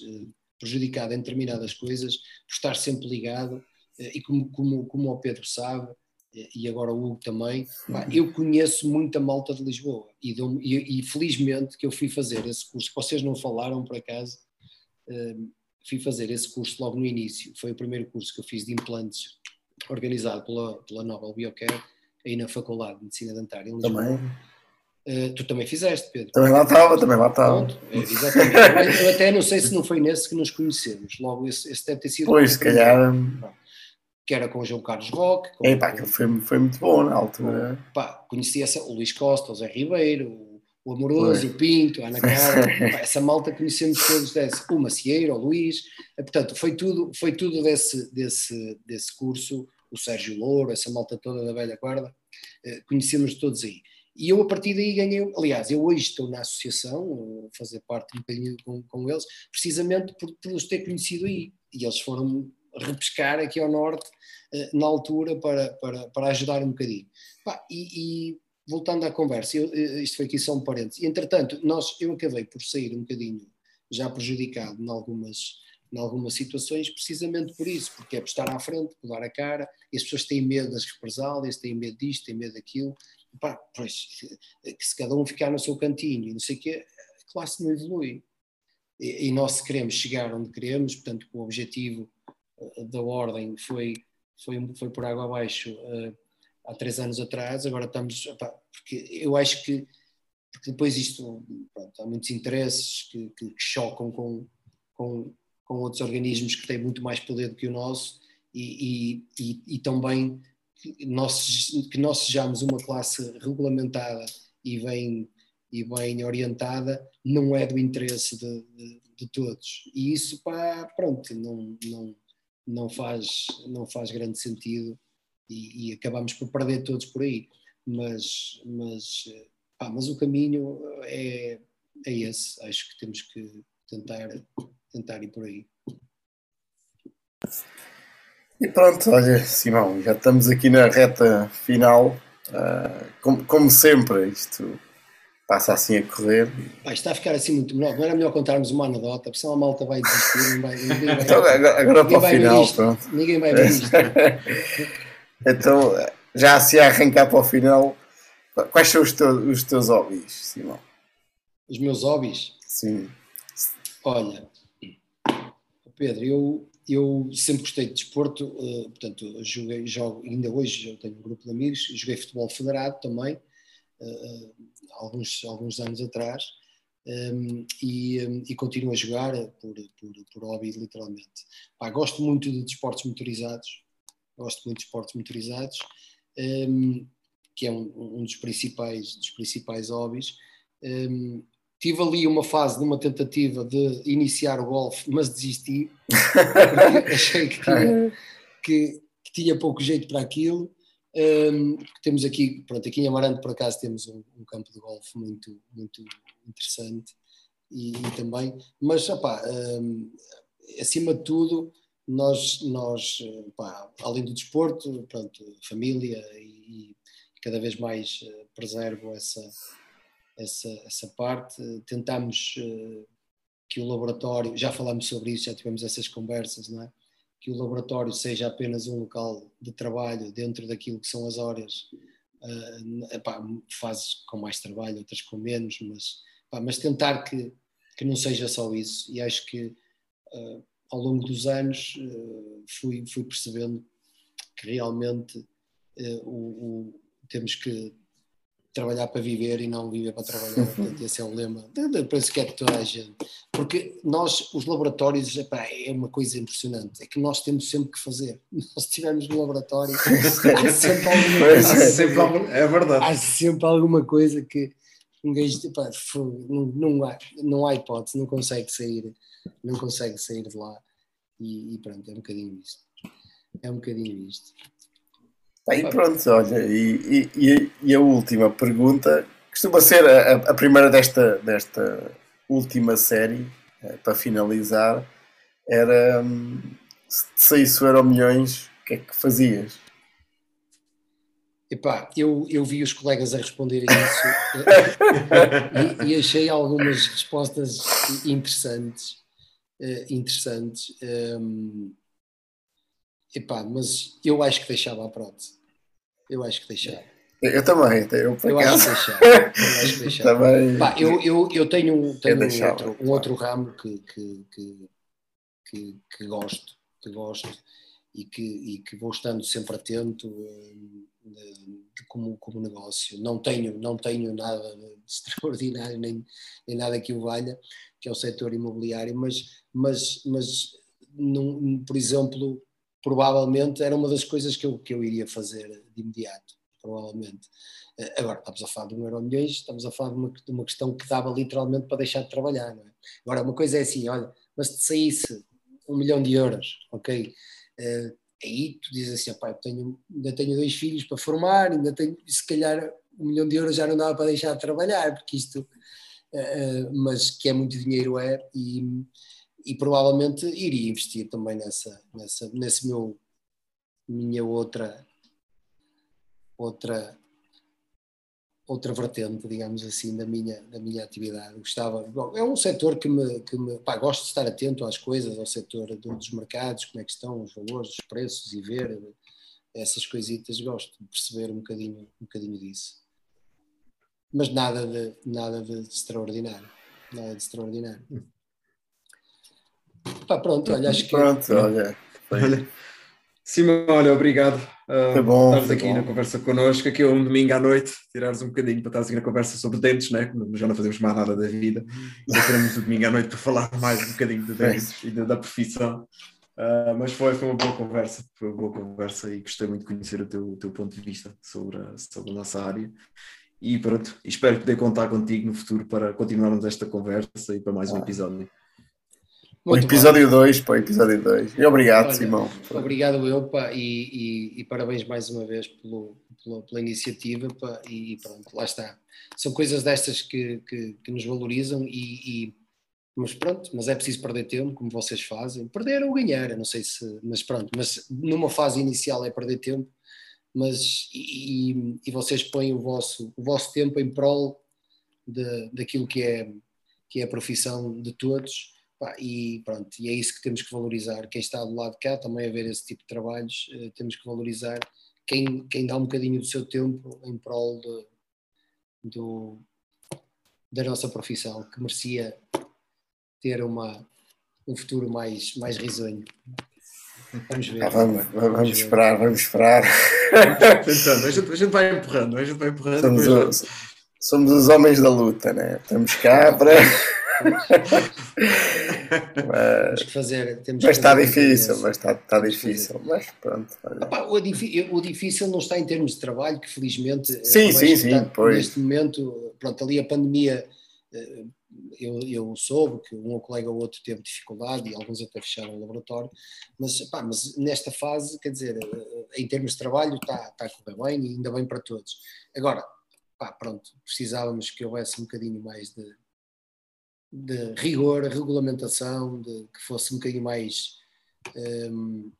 prejudicado em determinadas coisas, por estar sempre ligado, eh, e como, como, como o Pedro sabe, eh, e agora o Hugo também, pá, eu conheço muita malta de Lisboa e, e, e, felizmente que eu fui fazer esse curso, vocês não falaram por acaso, uh, fui fazer esse curso logo no início, foi o primeiro curso que eu fiz de implantes organizado pela, pela Nobel Biocare, aí na Faculdade de Medicina Dentária em Lisboa. Também. Uh, tu também fizeste, Pedro. Também lá estava, também lá estava. É, exatamente. Eu até não sei se não foi nesse que nos conhecemos. Logo, esse, esse deve ter sido. Pois, se calhar. Que era com o João Carlos Roque. Com, Ei, pá, aquilo foi, foi muito bom na altura. Pá, conhecia o Luís Costa, o Zé Ribeiro, o Amoroso, foi. o Pinto, a Ana Carla. essa malta conhecemos todos desse. O Macieiro, o Luís. Eh, portanto, foi tudo, foi tudo desse, desse, desse curso. O Sérgio Louro, essa malta toda da velha guarda. Eh, conhecemos todos aí. E eu a partir daí ganhei, aliás, eu hoje estou na associação, fazer parte um bocadinho com, com eles, precisamente por, por os ter conhecido aí. E eles foram repescar aqui ao norte eh, na altura para, para, para ajudar um bocadinho. e, e, voltando à conversa, eu, eh, isto foi aqui só um parênteses. Entretanto, nós, eu acabei por sair um bocadinho já prejudicado em algumas, em algumas situações, precisamente por isso, porque é por estar à frente, por dar a cara, e as pessoas têm medo das represálias, têm medo disto, têm medo daquilo, pá, pois, que se cada um ficar no seu cantinho e não sei o quê, a classe não evolui. E, e nós queremos chegar onde queremos, portanto, o objetivo uh, da ordem foi, foi, foi por água abaixo uh, há três anos atrás, agora estamos, porque eu acho que porque depois isto, pronto, há muitos interesses que, que, que chocam com, com, com outros organismos que têm muito mais poder do que o nosso e, e, e, e também que nós, que nós sejamos uma classe regulamentada e bem, e bem orientada não é do interesse de, de, de todos. E isso, pá, pronto, não, não, não, faz, não faz grande sentido e, e acabamos por perder todos por aí. Mas, mas, pá, mas o caminho é, é esse. Acho que temos que tentar, tentar ir por aí. E pronto, olha, Simão, já estamos aqui na reta final. Uh, como, como, sempre, isto passa assim a correr. Vai, está a ficar assim muito melhor. Não era melhor contarmos uma anedota, porque senão a malta vai desistir. Vai, ninguém vai, então, agora, agora para o final, pronto. Ninguém vai ver isto. então, já se arrancar para o final, quais são os teus, os teus hobbies, Simão? Os meus hobbies? Sim. Olha, Pedro, eu eu sempre gostei de desporto, uh, portanto, joguei, jogo, ainda hoje eu tenho um grupo de amigos, joguei futebol federado também, uh, alguns, alguns anos atrás, ehm, e, um, e, continuo a jogar por, por, por hobby, literalmente. Pá, gosto muito de desportos motorizados, gosto muito de desportos motorizados, ehm, que é um, um, dos principais, dos principais hobbies. Tive ali uma fase de uma tentativa de iniciar o golfe, mas desisti, porque achei que tinha, que, que tinha pouco jeito para aquilo. Um, temos aqui, pronto, aqui em Amarante por acaso temos um, um campo de golfe muito, muito interessante e, e também, mas opá, um, acima de tudo nós, nós além do desporto, pronto, família e, e cada vez mais uh, preservo essa, essa, essa parte, tentamos uh, que o laboratório, já falámos sobre isso, já tivemos essas conversas, não é? que o laboratório seja apenas um local de trabalho dentro daquilo que são as horas, uh, epá, fases com mais trabalho, outras com menos, mas, epá, mas tentar que, que não seja só isso. E acho que uh, ao longo dos anos uh, fui, fui percebendo que realmente o, o, temos que trabalhar para viver e não viver para trabalhar. Portanto, esse é o lema. Penso que é de toda a gente. Porque nós, os laboratórios, epá, é uma coisa impressionante. É que nós temos sempre que fazer. Nós estivermos no laboratório, há sempre alguma coisa. Há sempre é verdade. Há sempre alguma coisa que um gajo, epá, não, não, há, não há hipótese, não consegue sair, não consegue sair de lá. E, e pronto, é um bocadinho isto. É um bocadinho isto. Aí pronto, olha, e, e, e, a última pergunta costuma ser a, a primeira desta, desta última série, eh, para finalizar, era hum, se te saísse o Euro Milhões, o que é que fazias? Epá, eu, eu vi os colegas a responderem isso eh, e, e, achei algumas respostas interessantes. Uh, interessantes. Um, Epá, mas eu acho que deixava a prótese. Eu acho que deixava. Eu também, eu, eu acho que deixava. Eu, acho que deixava. também... Pá, eu, eu, eu tenho, tenho um, outro, um outro ramo que, que, que, que, que gosto, que gosto e que, e que vou estando sempre atento de, eh, de, como, como negócio. Não tenho, não tenho nada de extraordinário, nem, nem nada que o valha, que é o setor imobiliário, mas, mas, mas num, por exemplo, provavelmente era uma das coisas que eu, que eu iria fazer de imediato, provavelmente. Eh, agora, estamos a falar de um euro milhões, estamos a falar de uma, de uma questão que dava literalmente para deixar de trabalhar, não é? Agora, uma coisa é assim, olha, mas se saísse um milhão de euros, ok? Uh, aí tu dizes assim, pai, tenho, ainda tenho dois filhos para formar, ainda tenho, se calhar um milhão de euros já não dava para deixar de trabalhar, porque isto, uh, mas que é muito dinheiro é, e, e provavelmente iria investir também nessa, nessa nesse meu minha outra outra outra vertente, digamos assim, da minha, da minha atividade. Gostava, bom, é um setor que me, que me pá, gosto de estar atento às coisas, ao setor dos mercados, como é que estão os valores, os preços e ver essas coisitas, gosto de perceber um bocadinho, um bocadinho disso. Mas nada de, nada de extraordinário. Nada de extraordinário. Pá, pronto, olha, acho que. Pronto, olha. olha. Simão, olha, obrigado uh, é bom, estares aqui bom. na conversa connosco. Aqui é um domingo à noite, tirares um bocadinho para estar aqui na conversa sobre dentes, né? já não fazemos mais nada da vida. Já teremos o domingo à noite para falar mais um bocadinho de dentes é. e da, da profissão. Uh, mas foi, foi uma boa conversa, foi uma boa conversa e gostei muito de conhecer o teu, o teu ponto de vista sobre a, sobre a nossa área. E pronto, espero poder contar contigo no futuro para continuarmos esta conversa e para mais um episódio. Muito episódio 2, para o episódio 2. E obrigado, Olha, Simão. Obrigado eu, pá, e, e, e, parabéns mais uma vez pelo, pela, pela iniciativa, pá, e pronto, lá está. São coisas destas que, que, que nos valorizam e, e, mas pronto, mas é preciso perder tempo, como vocês fazem. Perder ou ganhar, eu não sei se, mas pronto, mas numa fase inicial é perder tempo, mas e, e vocês põem o vosso, o vosso tempo em prol de, daquilo que é, que é a profissão de todos e pronto, e é isso que temos que valorizar. Quem está do lado de cá também a ver esse tipo de trabalhos, uh, temos que valorizar quem, quem dá um bocadinho do seu tempo em prol de, do, da nossa profissão, que merecia ter uma, um futuro mais, mais risonho. Vamos ver. Ah, vamos, vamos, vamos esperar, vamos esperar. Tentando, a gente, a gente vai empurrando, a gente vai empurrando. Somos, o, somos os homens da luta, né? Estamos cá para mas, que fazer, temos mas está difícil, mas está, está difícil. Mas pronto. Opa, o, o, difícil não está em termos de trabalho, que felizmente sim, sim, sim, neste momento, pronto, ali a pandemia eh, eu, eu soube que um colega ou outro teve dificuldade e alguns até fecharam o laboratório, mas, pá, mas nesta fase, quer dizer, em termos de trabalho está, está a correr bem e ainda bem para todos. Agora, pá, pronto, precisávamos que houvesse um bocadinho mais de, de rigor, regulamentação, de, que fosse um bocadinho mais um,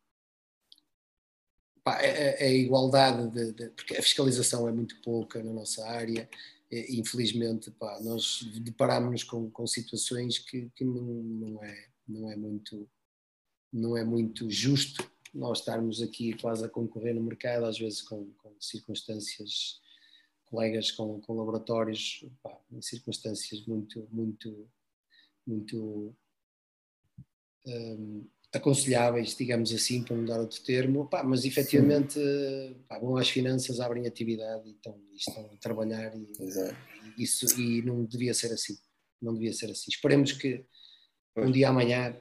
pá, a, a, igualdade, de, de, porque a fiscalização é muito pouca na nossa área, e, infelizmente pá, nós deparámos-nos com, com situações que, que não, não, é, não, é muito, não é muito justo nós estarmos aqui quase a concorrer no mercado, às vezes com, com circunstâncias, colegas com, com laboratórios, pá, em circunstâncias muito, muito, muito um, aconselháveis, digamos assim, para não dar outro termo, pá, mas efetivamente pá, vão às finanças, abrem atividade e estão, e estão a trabalhar e, e, isso, e não devia ser assim, não devia ser assim. Esperemos que um dia amanhã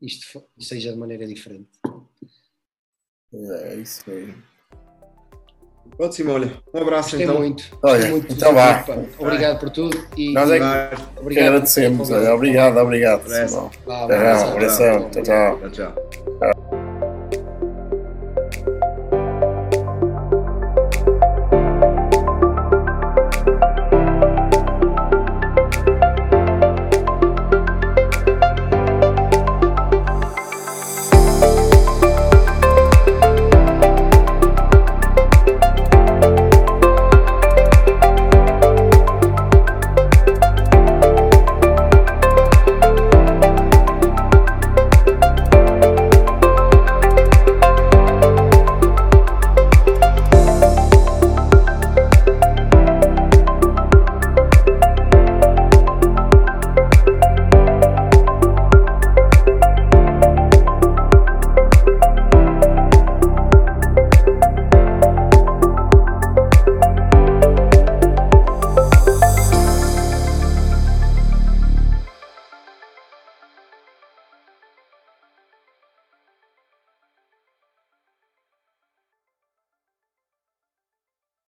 isto seja de maneira diferente. É isso mesmo. Ótimo, olha. Um abraço Gostei então. muito. Olha, muito então vá. Obrigado por tudo. E, Nós é que, Obrigado. agradecemos. Olha, obrigado, obrigado. Simão. Vá, Tchau, abraço. Tchau, tchau. Tchau, tchau.